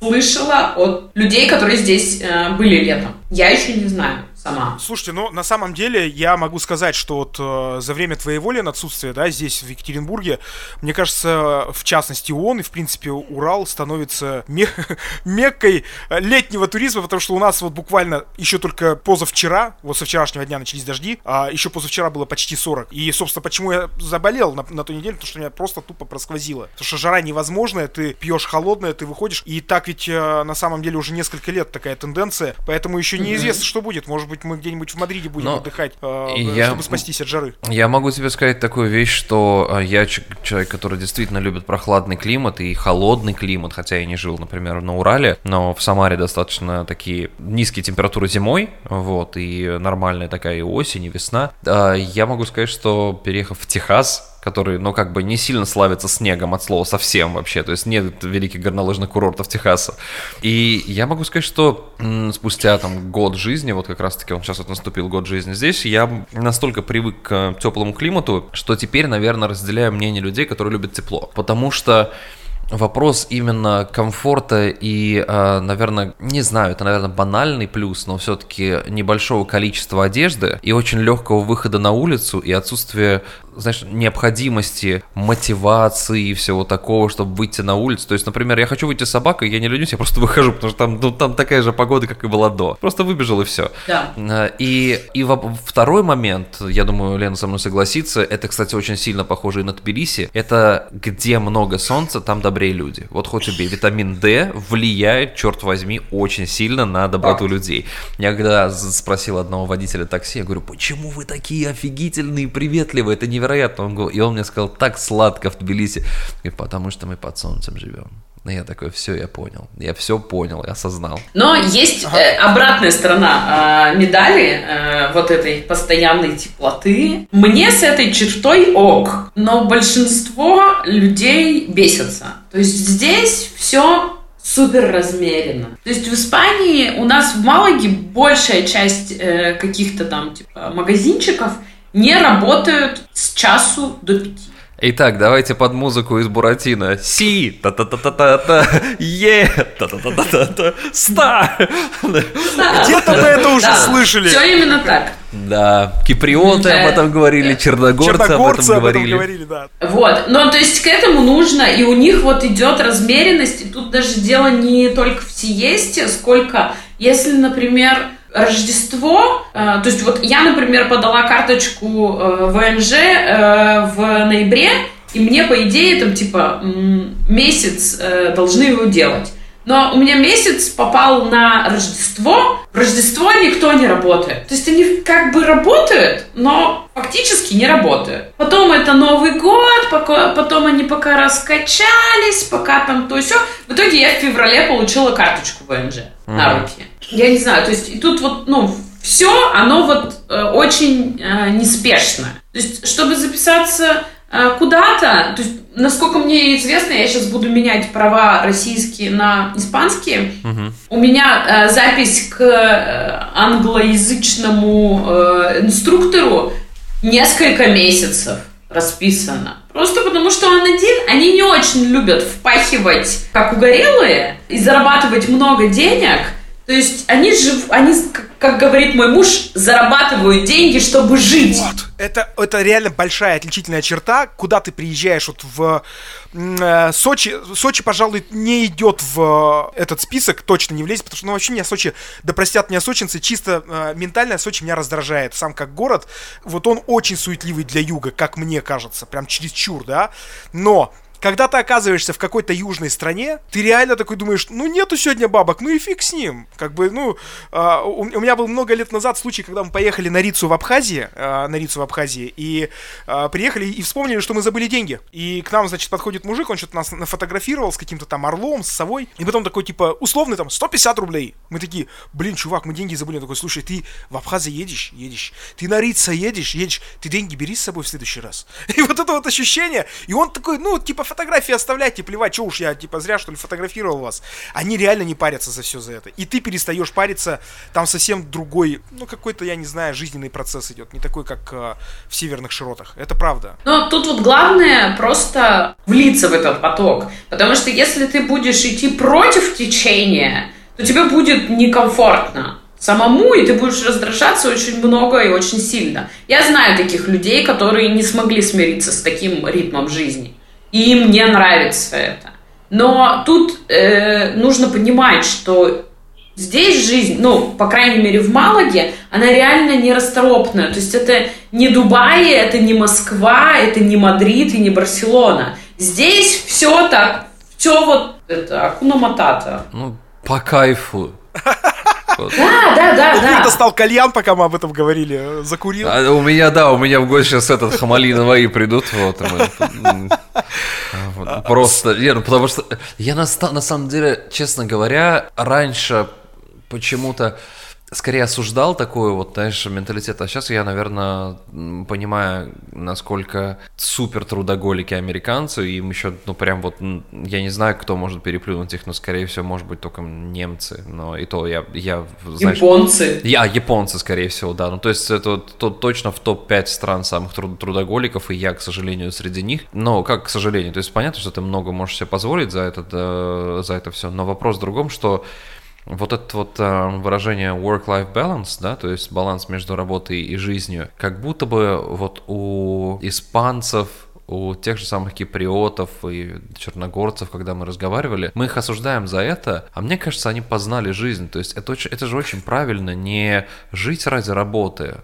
слышала от людей, которые здесь э, были летом. Я еще не знаю сама. Слушайте, ну на самом деле я могу сказать, что вот э, за время твоего Лен отсутствия, да, здесь в Екатеринбурге, мне кажется, в частности он и в принципе Урал становится ме- меккой летнего туризма, потому что у нас вот буквально еще только позавчера, вот со вчерашнего дня начались дожди, а еще позавчера было почти 40. И, собственно, почему я заболел на, на ту неделю, потому что меня просто тупо просквозило. Потому что жара невозможная, ты пьешь холодное, ты выходишь, и так ведь э, на самом деле уже несколько лет такая тенденция, поэтому еще неизвестно, что будет. Может быть, мы где-нибудь в Мадриде будем Но отдыхать, э, я- чтобы спастись от жары. Я могу тебе сказать такую вещь, что а, я человек, который действительно любит прохладный климат и холодный климат, хотя я не жил, например, на Урале, но в Самаре достаточно такие низкие температуры зимой, вот, и нормальная такая и осень, и весна. А, Я могу сказать, что переехав в Техас, который, ну, как бы не сильно славится снегом от слова совсем вообще, то есть нет великих горнолыжных курортов Техаса. И я могу сказать, что м, спустя там год жизни, вот как раз-таки он сейчас вот наступил год жизни здесь, я настолько привык к теплому климату, что теперь, наверное, разделяю мнение людей, которые любят тепло. Потому что Вопрос именно комфорта и, э, наверное, не знаю, это, наверное, банальный плюс, но все-таки небольшого количества одежды и очень легкого выхода на улицу и отсутствие, знаешь, необходимости, мотивации и всего такого, чтобы выйти на улицу. То есть, например, я хочу выйти с собакой, я не ленюсь, я просто выхожу, потому что там, ну, там такая же погода, как и была до. Просто выбежал и все. Да. Э, И, и во- второй момент, я думаю, Лена со мной согласится, это, кстати, очень сильно похоже и на Тбилиси, это где много солнца, там добрее люди. Вот хоть убей, витамин D влияет, черт возьми, очень сильно на доброту людей. Я когда спросил одного водителя такси, я говорю, почему вы такие офигительные, приветливые, это невероятно. Он говорит- и он мне сказал, так сладко в Тбилиси. И потому что мы под солнцем живем. И я такой, все, я понял. Я все понял, я осознал. Но есть э, обратная сторона э, медали э, вот этой постоянной теплоты. Мне с этой чертой ок, но большинство людей бесятся. То есть здесь все супер размеренно. То есть в Испании у нас в Малаге большая часть э, каких-то там типа магазинчиков не работают с часу до пяти. Итак, давайте под музыку из Буратино. Си, та-та-та-та-та-та, е, та-та-та-та-та, ста. Где-то мы это уже слышали. Все именно так. Да, киприоты об этом говорили, черногорцы, Черногорцы об этом говорили. да. Вот, ну то есть к этому нужно, и у них вот идет размеренность, и тут даже дело не только в сиесте, сколько, если, например, Рождество, э, то есть вот я, например, подала карточку э, ВНЖ э, в ноябре, и мне, по идее, там, типа, месяц э, должны его делать. Но у меня месяц попал на Рождество. В Рождество никто не работает. То есть они как бы работают, но фактически не работают. Потом это Новый год, пока, потом они пока раскачались, пока там то все. В итоге я в феврале получила карточку ВНЖ на Мгм. руки. Я не знаю, то есть и тут вот, ну, все, оно вот э, очень э, неспешно. То есть, чтобы записаться э, куда-то, то есть, насколько мне известно, я сейчас буду менять права российские на испанские. Мгм. У меня э, запись к э, англоязычному э, инструктору несколько месяцев расписано. Просто потому, что он один, они не очень любят впахивать, как угорелые, и зарабатывать много денег. То есть они жив, они, как- говорит мой муж, зарабатывают деньги, чтобы жить. Вот. Это, это реально большая отличительная черта, куда ты приезжаешь вот в э, Сочи. Сочи, пожалуй, не идет в э, этот список, точно не влезет, потому что, ну, вообще меня Сочи, да простят меня сочинцы, чисто э, ментально Сочи меня раздражает. Сам как город, вот он очень суетливый для юга, как мне кажется, прям чересчур, да. Но когда ты оказываешься в какой-то южной стране, ты реально такой думаешь, ну нету сегодня бабок, ну и фиг с ним. Как бы, ну, а, у, меня был много лет назад случай, когда мы поехали на Рицу в Абхазии, а, на Рицу в Абхазии, и а, приехали и вспомнили, что мы забыли деньги. И к нам, значит, подходит мужик, он что-то нас нафотографировал с каким-то там орлом, с совой, и потом такой, типа, условный там, 150 рублей. Мы такие, блин, чувак, мы деньги забыли. Он такой, слушай, ты в Абхазии едешь? Едешь. Ты на Рица едешь? Едешь. Ты деньги бери с собой в следующий раз. И вот это вот ощущение, и он такой, ну, типа, фотографии оставляйте, плевать, что уж я, типа, зря, что ли, фотографировал вас. Они реально не парятся за все за это. И ты перестаешь париться, там совсем другой, ну, какой-то, я не знаю, жизненный процесс идет, не такой, как э, в северных широтах. Это правда. Но тут вот главное просто влиться в этот поток. Потому что если ты будешь идти против течения, то тебе будет некомфортно самому, и ты будешь раздражаться очень много и очень сильно. Я знаю таких людей, которые не смогли смириться с таким ритмом жизни. И им не нравится это. Но тут э, нужно понимать, что Здесь жизнь, ну, по крайней мере, в Малаге, она реально нерасторопная. То есть это не Дубай, это не Москва, это не Мадрид и не Барселона. Здесь все так, все вот это, акуна матата. Ну, по кайфу. Вот. Да, да, да, Я да. достал кальян, пока мы об этом говорили, э, закурил. А у меня, да, у меня в гости сейчас этот Хамали Наваи придут, мы, вот, просто, не, ну, потому что я на, на самом деле, честно говоря, раньше почему-то скорее осуждал такой вот, знаешь, менталитет, а сейчас я, наверное, понимаю, насколько супер трудоголики американцы, им еще, ну, прям вот, я не знаю, кто может переплюнуть их, но, скорее всего, может быть, только немцы, но и то я, я знаешь, Японцы. я, японцы, скорее всего, да. Ну, то есть это то- точно в топ-5 стран самых труд- трудоголиков, и я, к сожалению, среди них. Но как, к сожалению, то есть понятно, что ты много можешь себе позволить за это, э, за это все. Но вопрос в другом, что вот это вот э, выражение work-life balance, да, то есть баланс между работой и жизнью, как будто бы вот у испанцев, у тех же самых киприотов и черногорцев, когда мы разговаривали, мы их осуждаем за это, а мне кажется, они познали жизнь. То есть это, очень, это же очень правильно не жить ради работы,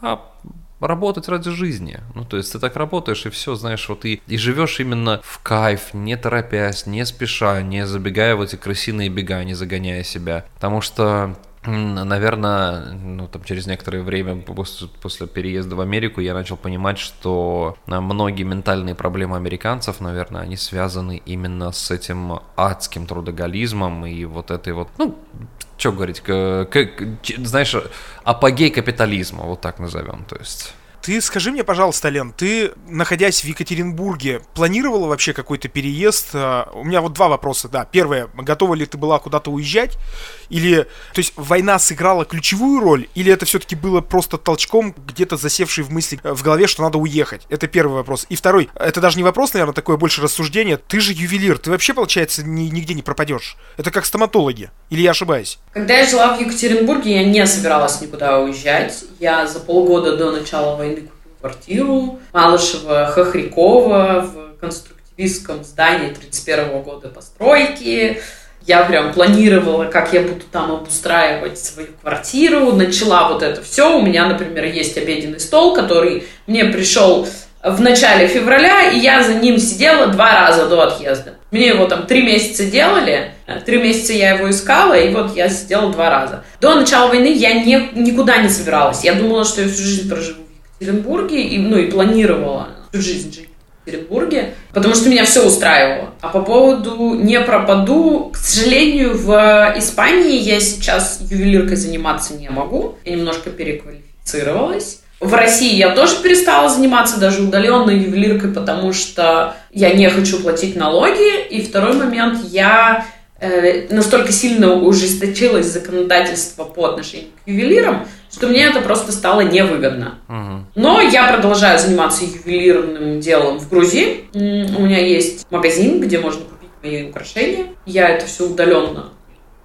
а работать ради жизни. Ну, то есть ты так работаешь, и все, знаешь, вот и, и живешь именно в кайф, не торопясь, не спеша, не забегая в эти крысиные бега, не загоняя себя. Потому что Наверное, ну, там, через некоторое время после, после переезда в Америку я начал понимать, что многие ментальные проблемы американцев, наверное, они связаны именно с этим адским трудоголизмом и вот этой вот, ну, что говорить, к- к- ч- знаешь, апогей капитализма, вот так назовем, то есть. Ты скажи мне, пожалуйста, Лен, ты, находясь в Екатеринбурге, планировала вообще какой-то переезд? А, у меня вот два вопроса, да. Первое, готова ли ты была куда-то уезжать? Или, то есть, война сыграла ключевую роль? Или это все-таки было просто толчком, где-то засевший в мысли, э, в голове, что надо уехать? Это первый вопрос. И второй, это даже не вопрос, наверное, такое больше рассуждение. Ты же ювелир, ты вообще, получается, ни, нигде не пропадешь. Это как стоматологи. Или я ошибаюсь? Когда я жила в Екатеринбурге, я не собиралась никуда уезжать. Я за полгода до начала войны купила квартиру Малышева, Хохрякова в конструктивистском здании 31 года постройки. Я прям планировала, как я буду там обустраивать свою квартиру. Начала вот это все. У меня, например, есть обеденный стол, который мне пришел в начале февраля, и я за ним сидела два раза до отъезда. Мне его там три месяца делали, три месяца я его искала, и вот я сидела два раза. До начала войны я не, никуда не собиралась. Я думала, что я всю жизнь проживу в Екатеринбурге, и, ну и планировала всю жизнь жить в Екатеринбурге, потому что меня все устраивало. А по поводу не пропаду, к сожалению, в Испании я сейчас ювелиркой заниматься не могу. Я немножко переквалифицировалась. В России я тоже перестала заниматься даже удаленной ювелиркой, потому что я не хочу платить налоги. И второй момент, я э, настолько сильно ужесточилось законодательство по отношению к ювелирам, что мне это просто стало невыгодно. Угу. Но я продолжаю заниматься ювелирным делом в Грузии. У меня есть магазин, где можно купить мои украшения. Я это все удаленно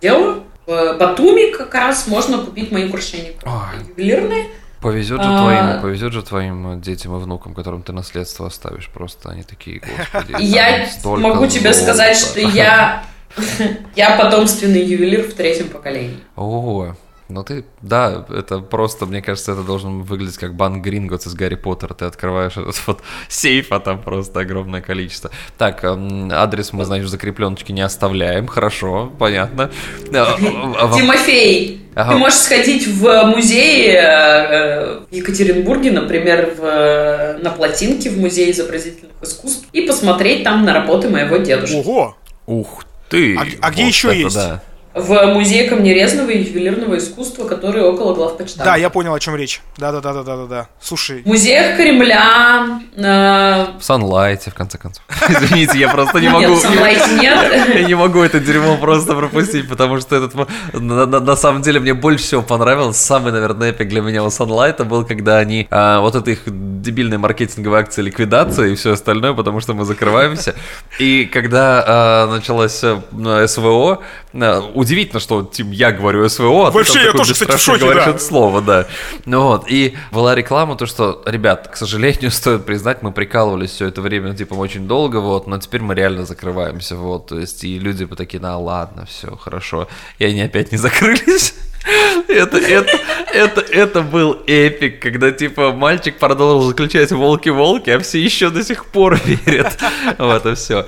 делаю. В Батуми как раз можно купить мои украшения Ой. ювелирные. Повезет же А. твоим, повезет же твоим детям и внукам, которым ты наследство оставишь. Просто они такие, господи. Я могу тебе сказать, что я я потомственный ювелир в третьем поколении. О, ну ты, да, это просто, мне кажется, это должен выглядеть как банк Гринготс из Гарри Поттера. Ты открываешь этот вот сейф, а там просто огромное количество. Так, эм, адрес мы, значит, в закрепленочке не оставляем. Хорошо, понятно. Э, вам- Тимофей, Ага. ты можешь сходить в музей э, э, в Екатеринбурге, например, в, э, на плотинке в Музее изобразительных искусств и посмотреть там на работы моего дедушки. Ого! Ух ты! А а где еще есть? да. В музее камнерезного и ювелирного искусства, который около главпочтамта. Да, я понял, о чем речь. Да-да-да-да-да-да. Слушай, В музеях Кремля, э, В Санлайте, в конце концов. Извините, я просто не нет, могу... в Sunlight нет. Я не могу это дерьмо просто пропустить, потому что этот... На, самом деле мне больше всего понравилось, самый, наверное, эпик для меня у Sunlight был, когда они... а, вот это их дебильная маркетинговая акция ликвидация и все остальное, потому что мы закрываемся. И когда а, началось э, СВО, а, удивительно, что типа, я говорю СВО, а ты Вообще, там я такой тоже, кстати, в шоке, говоришь да. это слово, да. Ну вот, и была реклама, то, что, ребят, к сожалению, стоит признать, мы прикалывались все это время, типа, очень долго, вот, но теперь мы реально закрываемся, вот, то есть, и люди бы такие, на, ладно, все, хорошо, и они опять не закрылись. Это, это, это, это был эпик, когда, типа, мальчик продолжил заключать волки-волки, а все еще до сих пор верят в это все.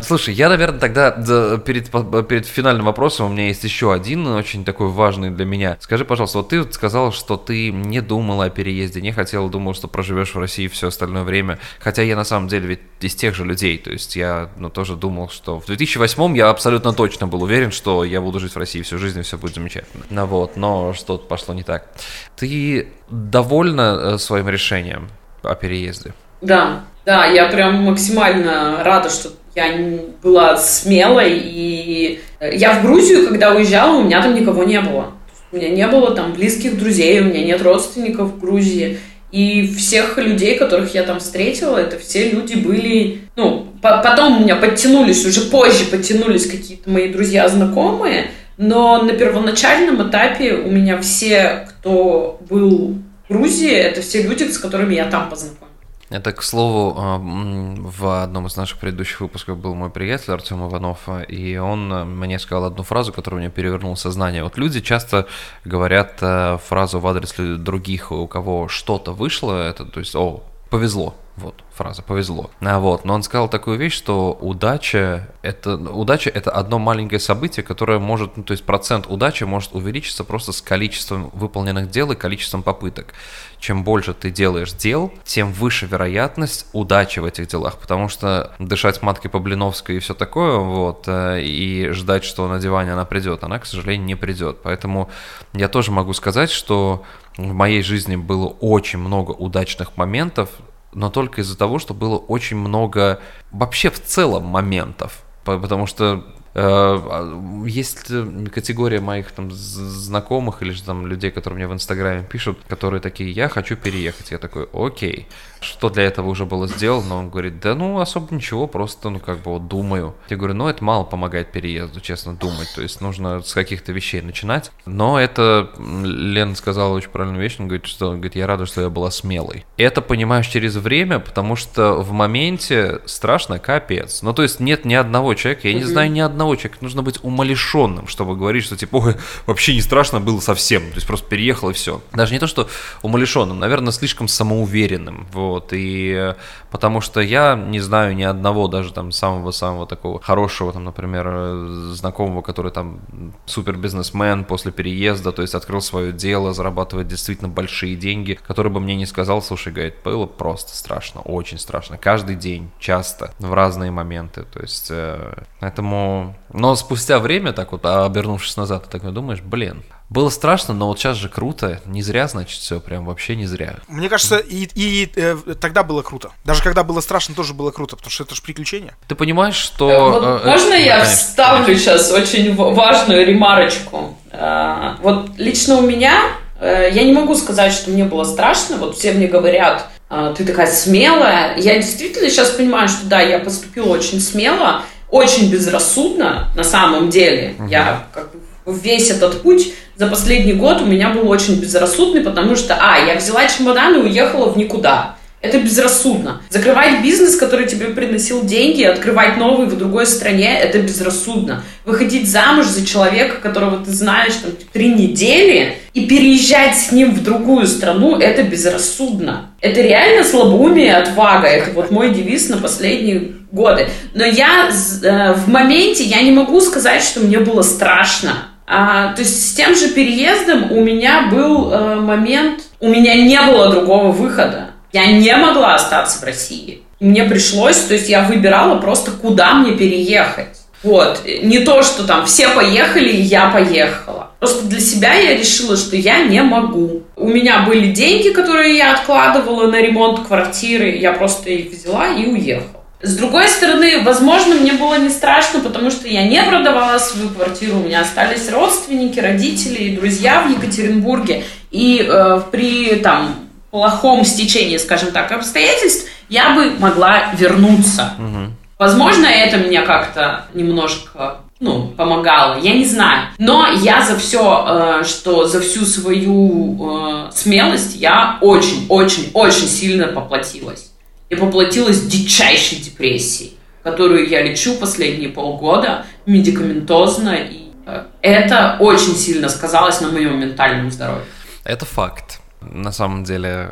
Слушай, я, наверное, тогда да, перед, перед финальным вопросом у меня есть еще один очень такой важный для меня. Скажи, пожалуйста, вот ты вот сказал, что ты не думала о переезде, не хотела, думал, что проживешь в России все остальное время. Хотя я на самом деле ведь из тех же людей. То есть я ну, тоже думал, что в 2008 я абсолютно точно был уверен, что я буду жить в России всю жизнь и все будет замечательно. Ну вот, но что-то пошло не так. Ты довольна э, своим решением о переезде? Да, да, я прям максимально рада, что я была смелой. И э, я в Грузию, когда уезжала, у меня там никого не было. У меня не было там близких друзей, у меня нет родственников в Грузии. И всех людей, которых я там встретила, это все люди были... Ну, по- потом у меня подтянулись, уже позже подтянулись какие-то мои друзья, знакомые, но на первоначальном этапе у меня все, кто был в Грузии, это все люди, с которыми я там познакомилась. Это, к слову, а, в одном из наших предыдущих выпусков был мой приятель Артем Иванов, а, и он а, мне сказал одну фразу, которая мне перевернула сознание. Вот люди часто говорят фразу в адрес других, у кого что-то вышло, это, то есть, о, повезло. Вот, фраза «повезло». А вот, но он сказал такую вещь, что удача это, удача – это одно маленькое событие, которое может, ну, то есть процент удачи может увеличиться просто с количеством выполненных дел и количеством попыток. Чем больше ты делаешь дел, тем выше вероятность удачи в этих делах, потому что дышать маткой по Блиновской и все такое, вот, э, и ждать, что на диване она придет, она, к сожалению, не придет. Поэтому я тоже могу сказать, что в моей жизни было очень много удачных моментов, но только из-за того, что было очень много вообще в целом моментов. Потому что э, а, есть категория моих там знакомых или же там людей, которые мне в Инстаграме пишут, которые такие, я хочу переехать. Я такой, окей что для этого уже было сделано. Он говорит, да ну особо ничего, просто ну как бы вот думаю. Я говорю, ну это мало помогает переезду, честно, думать. То есть нужно с каких-то вещей начинать. Но это, Лена сказала очень правильную вещь, он говорит, что говорит, я рада, что я была смелой. Это понимаешь через время, потому что в моменте страшно капец. Ну то есть нет ни одного человека, я не знаю ни одного человека, нужно быть умалишенным, чтобы говорить, что типа, ой, вообще не страшно было совсем. То есть просто переехал и все. Даже не то, что умалишенным, наверное, слишком самоуверенным. Вот вот, и э, потому что я не знаю ни одного даже там самого-самого такого хорошего, там, например, э, знакомого, который там супер бизнесмен после переезда, то есть открыл свое дело, зарабатывает действительно большие деньги, который бы мне не сказал, слушай, говорит, было просто страшно, очень страшно, каждый день, часто, в разные моменты, то есть, э, поэтому, но спустя время, так вот, обернувшись назад, ты так думаешь, блин, было страшно, но вот сейчас же круто. Не зря, значит, все, прям вообще не зря. Мне кажется, и, и э, тогда было круто. Даже когда было страшно, тоже было круто, потому что это же приключение. Ты понимаешь, что... Э, вот э, можно э, я конечно, вставлю конечно. сейчас очень важную ремарочку? Э, вот лично у меня, э, я не могу сказать, что мне было страшно. Вот все мне говорят, э, ты такая смелая. Я действительно сейчас понимаю, что да, я поступила очень смело, очень безрассудно на самом деле. Угу. Я как весь этот путь за последний год у меня был очень безрассудный, потому что, а, я взяла чемодан и уехала в никуда. Это безрассудно. Закрывать бизнес, который тебе приносил деньги, открывать новый в другой стране, это безрассудно. Выходить замуж за человека, которого ты знаешь там три недели, и переезжать с ним в другую страну, это безрассудно. Это реально слабоумие отвага. Это вот мой девиз на последние годы. Но я э, в моменте, я не могу сказать, что мне было страшно а, то есть с тем же переездом у меня был э, момент, у меня не было другого выхода. Я не могла остаться в России. Мне пришлось, то есть я выбирала просто, куда мне переехать. Вот. Не то, что там все поехали, и я поехала. Просто для себя я решила, что я не могу. У меня были деньги, которые я откладывала на ремонт квартиры. Я просто их взяла и уехала. С другой стороны, возможно, мне было не страшно, потому что я не продавала свою квартиру, у меня остались родственники, родители и друзья в Екатеринбурге, и э, при там плохом стечении, скажем так, обстоятельств я бы могла вернуться. Угу. Возможно, это меня как-то немножко ну, помогало, я не знаю. Но я за все, э, что за всю свою э, смелость я очень-очень-очень сильно поплатилась и поплатилась дичайшей депрессией, которую я лечу последние полгода медикаментозно, и э, это очень сильно сказалось на моем ментальном здоровье. Это факт. На самом деле,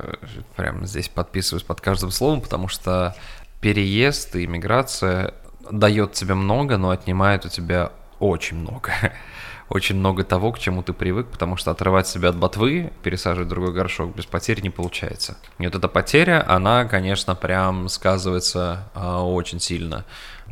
прямо здесь подписываюсь под каждым словом, потому что переезд и иммиграция дает тебе много, но отнимает у тебя очень много очень много того, к чему ты привык, потому что отрывать себя от ботвы, пересаживать другой горшок без потерь не получается. И вот эта потеря, она, конечно, прям сказывается э, очень сильно.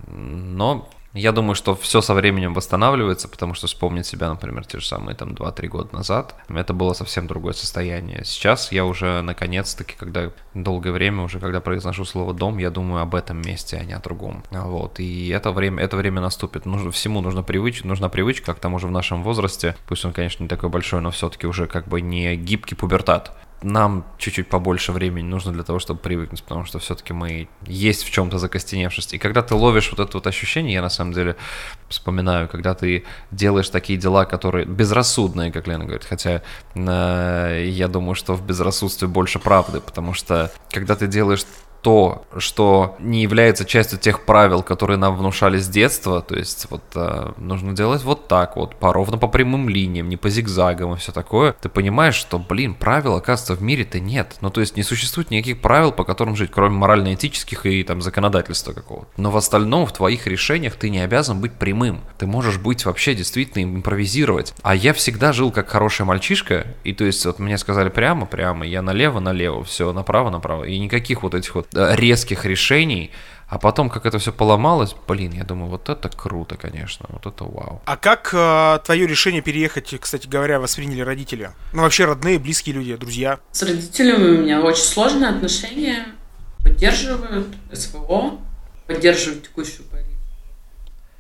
Но я думаю, что все со временем восстанавливается, потому что вспомнить себя, например, те же самые там 2-3 года назад, это было совсем другое состояние. Сейчас я уже наконец-таки, когда долгое время уже, когда произношу слово «дом», я думаю об этом месте, а не о другом. Вот, и это время, это время наступит. Нужно, всему нужно привычка, нужна привычка, к тому же в нашем возрасте, пусть он, конечно, не такой большой, но все-таки уже как бы не гибкий пубертат нам чуть-чуть побольше времени нужно для того, чтобы привыкнуть, потому что все-таки мы есть в чем-то закостеневшесть. И когда ты ловишь вот это вот ощущение, я на самом деле вспоминаю, когда ты делаешь такие дела, которые безрассудные, как Лена говорит, хотя э, я думаю, что в безрассудстве больше правды, потому что когда ты делаешь то, что не является частью тех правил, которые нам внушали с детства, то есть вот э, нужно делать вот так вот, по ровно по прямым линиям, не по зигзагам и все такое, ты понимаешь, что, блин, правил, оказывается, в мире-то нет. Ну, то есть не существует никаких правил, по которым жить, кроме морально-этических и там законодательства какого-то. Но в остальном, в твоих решениях ты не обязан быть прямым. Ты можешь быть вообще действительно импровизировать. А я всегда жил как хороший мальчишка, и то есть вот мне сказали прямо, прямо, я налево, налево, все, направо, направо, и никаких вот этих вот резких решений, а потом, как это все поломалось, блин, я думаю, вот это круто, конечно, вот это вау. А как э, твое решение переехать, кстати говоря, восприняли родители? Ну, вообще родные, близкие люди, друзья? С родителями у меня очень сложные отношения. Поддерживают СВО, поддерживают текущую политику.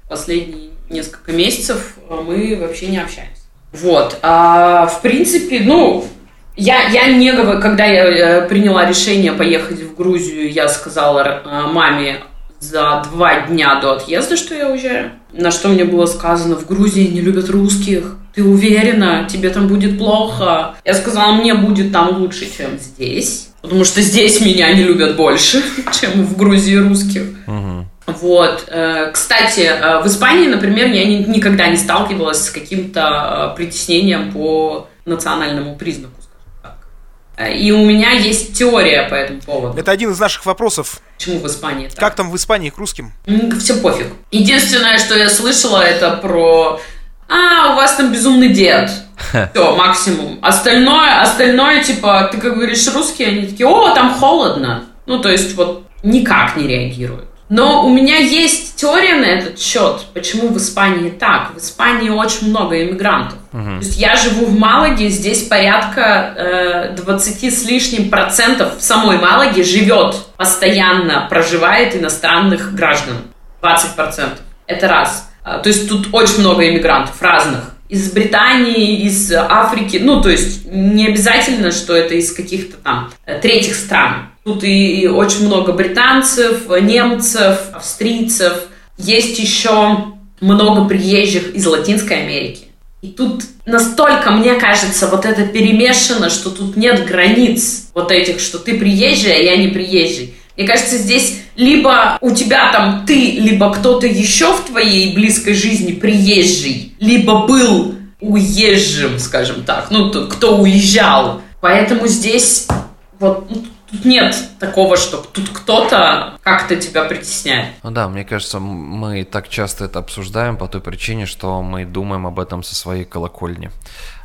Последние несколько месяцев мы вообще не общаемся. Вот. А, в принципе, ну, я, я не говорю, когда я э, приняла решение поехать в Грузию, я сказала э, маме за два дня до отъезда, что я уезжаю. На что мне было сказано, в Грузии не любят русских. Ты уверена, тебе там будет плохо? Я сказала, мне будет там лучше, чем здесь. Потому что здесь меня не любят больше, чем в Грузии русских. Угу. Вот. Э, кстати, в Испании, например, я никогда не сталкивалась с каким-то притеснением по национальному признаку. И у меня есть теория по этому поводу. Это один из наших вопросов. Почему в Испании так? Как там в Испании к русским? Все пофиг. Единственное, что я слышала, это про... А, у вас там безумный дед. Все, максимум. Остальное, остальное, типа, ты как говоришь русские, они такие, о, там холодно. Ну, то есть, вот, никак не реагируют. Но у меня есть теория на этот счет, почему в Испании так. В Испании очень много иммигрантов. Угу. То есть я живу в Малаге, здесь порядка э, 20 с лишним процентов в самой Малаге живет, постоянно проживает иностранных граждан. 20 процентов. Это раз. А, то есть тут очень много иммигрантов разных. Из Британии, из Африки. Ну, то есть не обязательно, что это из каких-то там э, третьих стран. Тут и очень много британцев, немцев, австрийцев. Есть еще много приезжих из Латинской Америки. И тут настолько, мне кажется, вот это перемешано, что тут нет границ вот этих, что ты приезжий, а я не приезжий. Мне кажется, здесь либо у тебя там ты, либо кто-то еще в твоей близкой жизни приезжий, либо был уезжим, скажем так, ну, кто уезжал. Поэтому здесь вот ну, Тут нет такого, что тут кто-то как-то тебя притесняет. Ну да, мне кажется, мы так часто это обсуждаем по той причине, что мы думаем об этом со своей колокольни.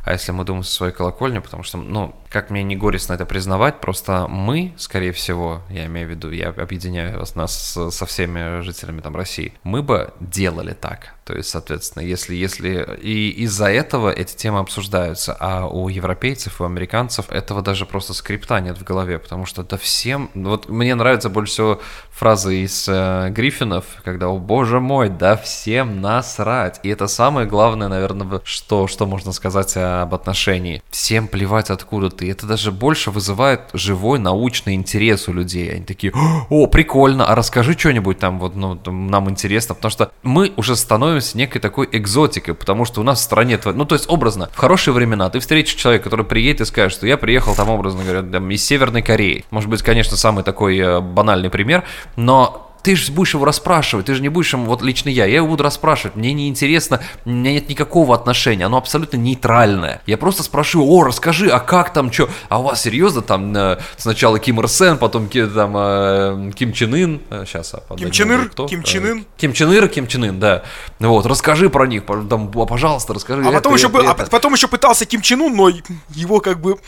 А если мы думаем со своей колокольни, потому что, ну, как мне не горестно это признавать, просто мы, скорее всего, я имею в виду, я объединяю нас со всеми жителями там России, мы бы делали так. То есть, соответственно, если, если и из-за этого эти темы обсуждаются, а у европейцев, у американцев этого даже просто скрипта нет в голове, потому что да всем, вот мне нравится больше всего фраза из э, Гриффинов, когда, о боже мой, да всем насрать. И это самое главное, наверное, что, что можно сказать об отношении. Всем плевать откуда ты. Это даже больше вызывает живой научный интерес у людей. Они такие, о, прикольно, а расскажи что-нибудь там, вот, ну, нам интересно, потому что мы уже становимся некой такой экзотикой, потому что у нас в стране, ну, то есть образно, в хорошие времена ты встретишь человека, который приедет и скажет, что я приехал там, образно говоря, там, из Северной Кореи. Может быть, конечно, самый такой э, банальный пример, но ты же будешь его расспрашивать, ты же не будешь ему, вот лично я, я его буду расспрашивать, мне не интересно, у меня нет никакого отношения, оно абсолютно нейтральное. Я просто спрашиваю, о, расскажи, а как там, что, а у вас серьезно там э, сначала Ким Ир Сен, потом там э, Ким Чен Ын, э, сейчас, а, Ким Чен Ир, Ким Чен Ын. Ким Чен Ир, Ким Чен Ын, да. Вот, расскажи про них, там, пожалуйста, расскажи. А потом, еще, это, а потом еще пытался Ким Чен Ун, но его как бы...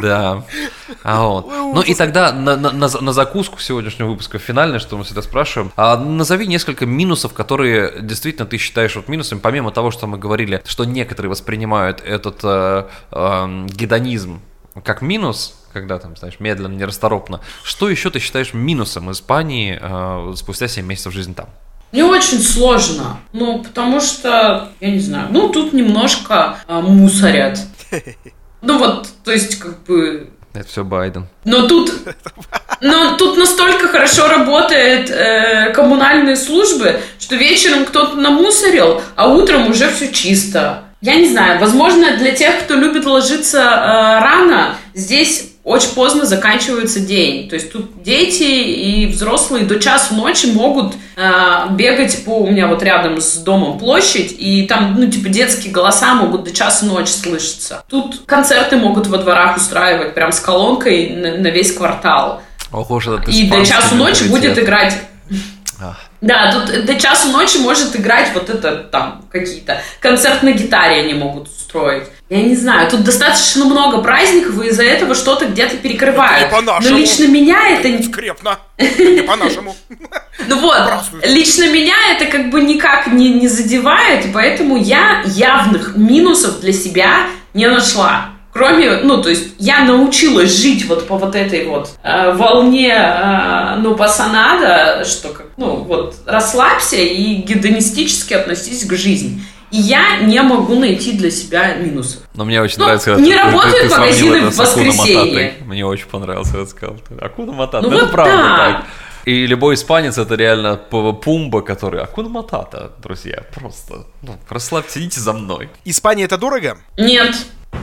Да. А вот. Ну и тогда на, на, на, на закуску сегодняшнего выпуска финальное, что мы всегда спрашиваем, а назови несколько минусов, которые действительно ты считаешь вот минусами, помимо того, что мы говорили, что некоторые воспринимают этот э, э, гедонизм как минус, когда там, знаешь, медленно, нерасторопно. Что еще ты считаешь минусом Испании э, спустя 7 месяцев жизни там? Мне очень сложно. Ну, потому что, я не знаю, ну, тут немножко э, мусорят. Ну вот, то есть, как бы... Это все Байден. Но тут, но тут настолько хорошо работает э, коммунальные службы, что вечером кто-то намусорил, а утром уже все чисто. Я не знаю, возможно, для тех, кто любит ложиться э, рано, здесь очень поздно заканчивается день. То есть тут дети и взрослые до часу ночи могут э, бегать по... У меня вот рядом с домом площадь, и там, ну, типа, детские голоса могут до часу ночи слышаться. Тут концерты могут во дворах устраивать прям с колонкой на, на весь квартал. Ого, это и до часу ночи будет играть да, тут до часу ночи может играть вот это там какие-то концерт на гитаре они могут устроить. Я не знаю, тут достаточно много праздников, и из-за этого что-то где-то перекрывают. Это Но лично меня это... Скрепно. Не по-нашему. Ну вот, лично меня это как бы никак не, не задевает, и поэтому я явных минусов для себя не нашла. Кроме, ну, то есть я научилась жить вот по вот этой вот э, волне, э, ну, пасанада, что как, ну, вот расслабься и гедонистически относись к жизни. И я не могу найти для себя минусов. Но мне очень ну, нравится, когда не ты, работают ты, ты магазины в воскресенье. Мне очень понравилось, когда ты сказал. Акуна Матата. Ну, ну, вот это правда да. так. И любой испанец это реально пумба, который Акуна Матата, друзья. Просто ну, расслабьте, идите за мной. Испания это дорого? Нет.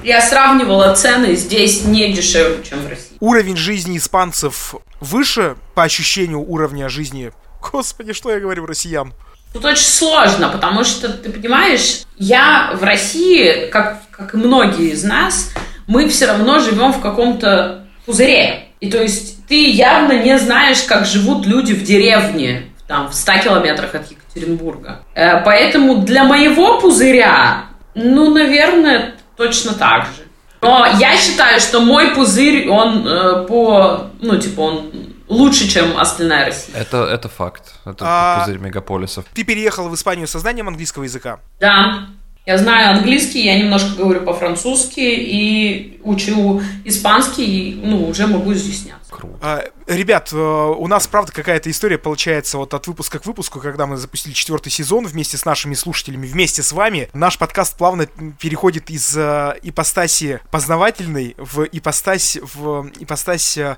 Я сравнивала цены здесь не дешевле, чем в России. Уровень жизни испанцев выше по ощущению уровня жизни. Господи, что я говорю россиян? Тут очень сложно, потому что, ты понимаешь, я в России, как, как и многие из нас, мы все равно живем в каком-то пузыре. И то есть ты явно не знаешь, как живут люди в деревне, там, в 100 километрах от Екатеринбурга. Э, поэтому для моего пузыря, ну, наверное, точно так же. Но я считаю, что мой пузырь, он э, по, ну, типа, он лучше, чем остальная Россия. Это, это факт. Это а, пузырь мегаполисов. Ты переехал в Испанию со знанием английского языка? Да. Я знаю английский, я немножко говорю по-французски и учу испанский, и, ну, уже могу изъясняться. Круто. А, ребят, э, у нас, правда, какая-то история получается вот от выпуска к выпуску, когда мы запустили четвертый сезон вместе с нашими слушателями, вместе с вами. Наш подкаст плавно переходит из э, ипостаси познавательной в ипостась, в ипостась э,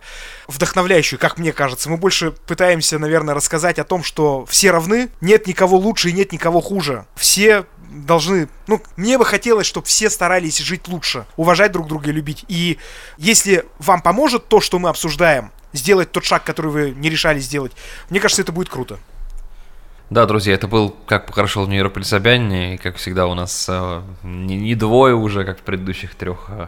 вдохновляющую, как мне кажется. Мы больше пытаемся, наверное, рассказать о том, что все равны, нет никого лучше и нет никого хуже. Все должны... Ну, мне бы хотелось, чтобы все старались жить лучше, уважать друг друга и любить. И если вам поможет то, что мы обсуждаем, сделать тот шаг, который вы не решали сделать, мне кажется, это будет круто. Да, друзья, это был «Как похорошел Нью-Йорк при Собянине», и, как всегда, у нас э, не, не двое уже, как в предыдущих трех э,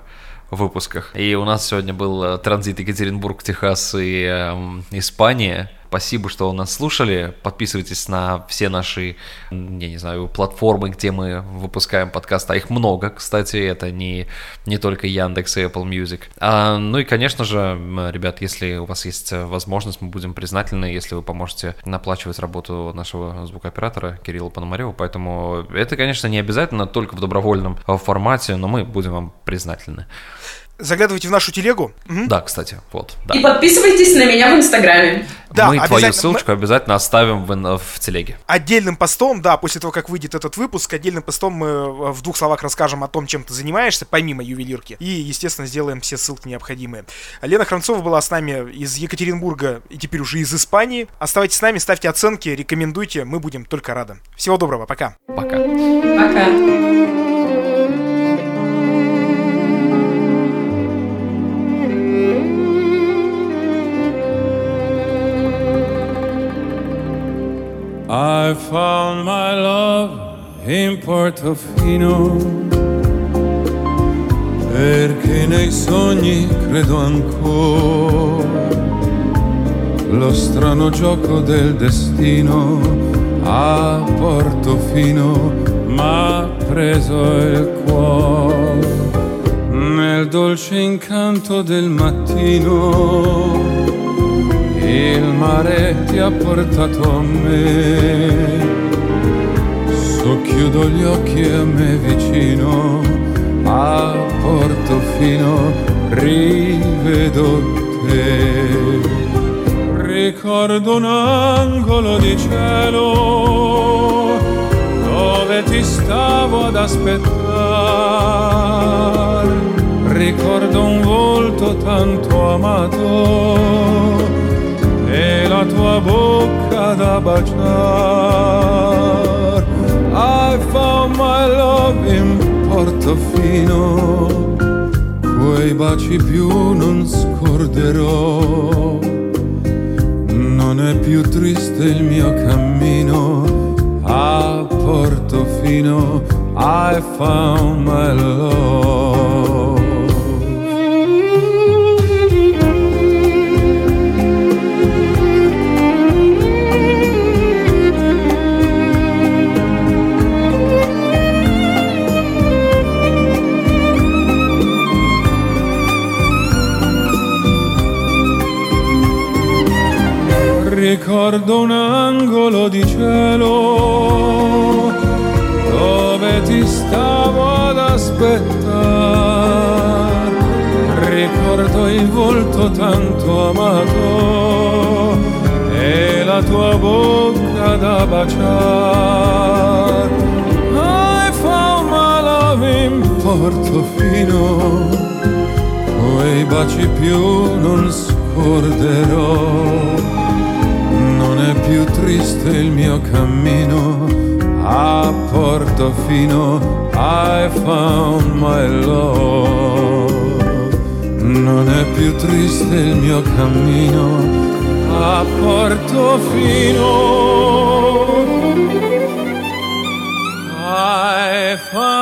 выпусках. И у нас сегодня был э, транзит Екатеринбург, Техас и э, Испания. Спасибо, что нас слушали. Подписывайтесь на все наши, я не знаю, платформы, где мы выпускаем подкаст. А их много, кстати. Это не, не только Яндекс и Apple Music. А, ну и, конечно же, ребят, если у вас есть возможность, мы будем признательны, если вы поможете наплачивать работу нашего звукооператора Кирилла Пономарева. Поэтому это, конечно, не обязательно только в добровольном формате, но мы будем вам признательны. Заглядывайте в нашу телегу. Угу. Да, кстати, вот. Да. И подписывайтесь на меня в Инстаграме. Да, Мы твою ссылочку мы... обязательно оставим в, в телеге. Отдельным постом, да, после того, как выйдет этот выпуск, отдельным постом мы э, в двух словах расскажем о том, чем ты занимаешься, помимо ювелирки. И, естественно, сделаем все ссылки необходимые. Лена Хранцова была с нами из Екатеринбурга и теперь уже из Испании. Оставайтесь с нами, ставьте оценки, рекомендуйте, мы будем только рады. Всего доброго, пока. Пока. Пока. I found my love in Portofino perché nei sogni credo ancora. Lo strano gioco del destino a Portofino m'ha preso il cuore. Nel dolce incanto del mattino il mare ti ha portato a me. Socchiudo gli occhi a me vicino, a Portofino rivedo te. Ricordo un angolo di cielo dove ti stavo ad aspettare. Ricordo un volto tanto amato e la tua bocca da baciar. I found my love in Portofino, quei baci più non scorderò. Non è più triste il mio cammino a Portofino. I found my love. Ricordo un angolo di cielo dove ti stavo ad aspettare. Ricordo il volto tanto amato e la tua bocca da baciare. I found my love in Portofino, quei baci più non scorderò più triste il mio cammino a Portofino I found my love. Non è più triste il mio cammino a Portofino. I found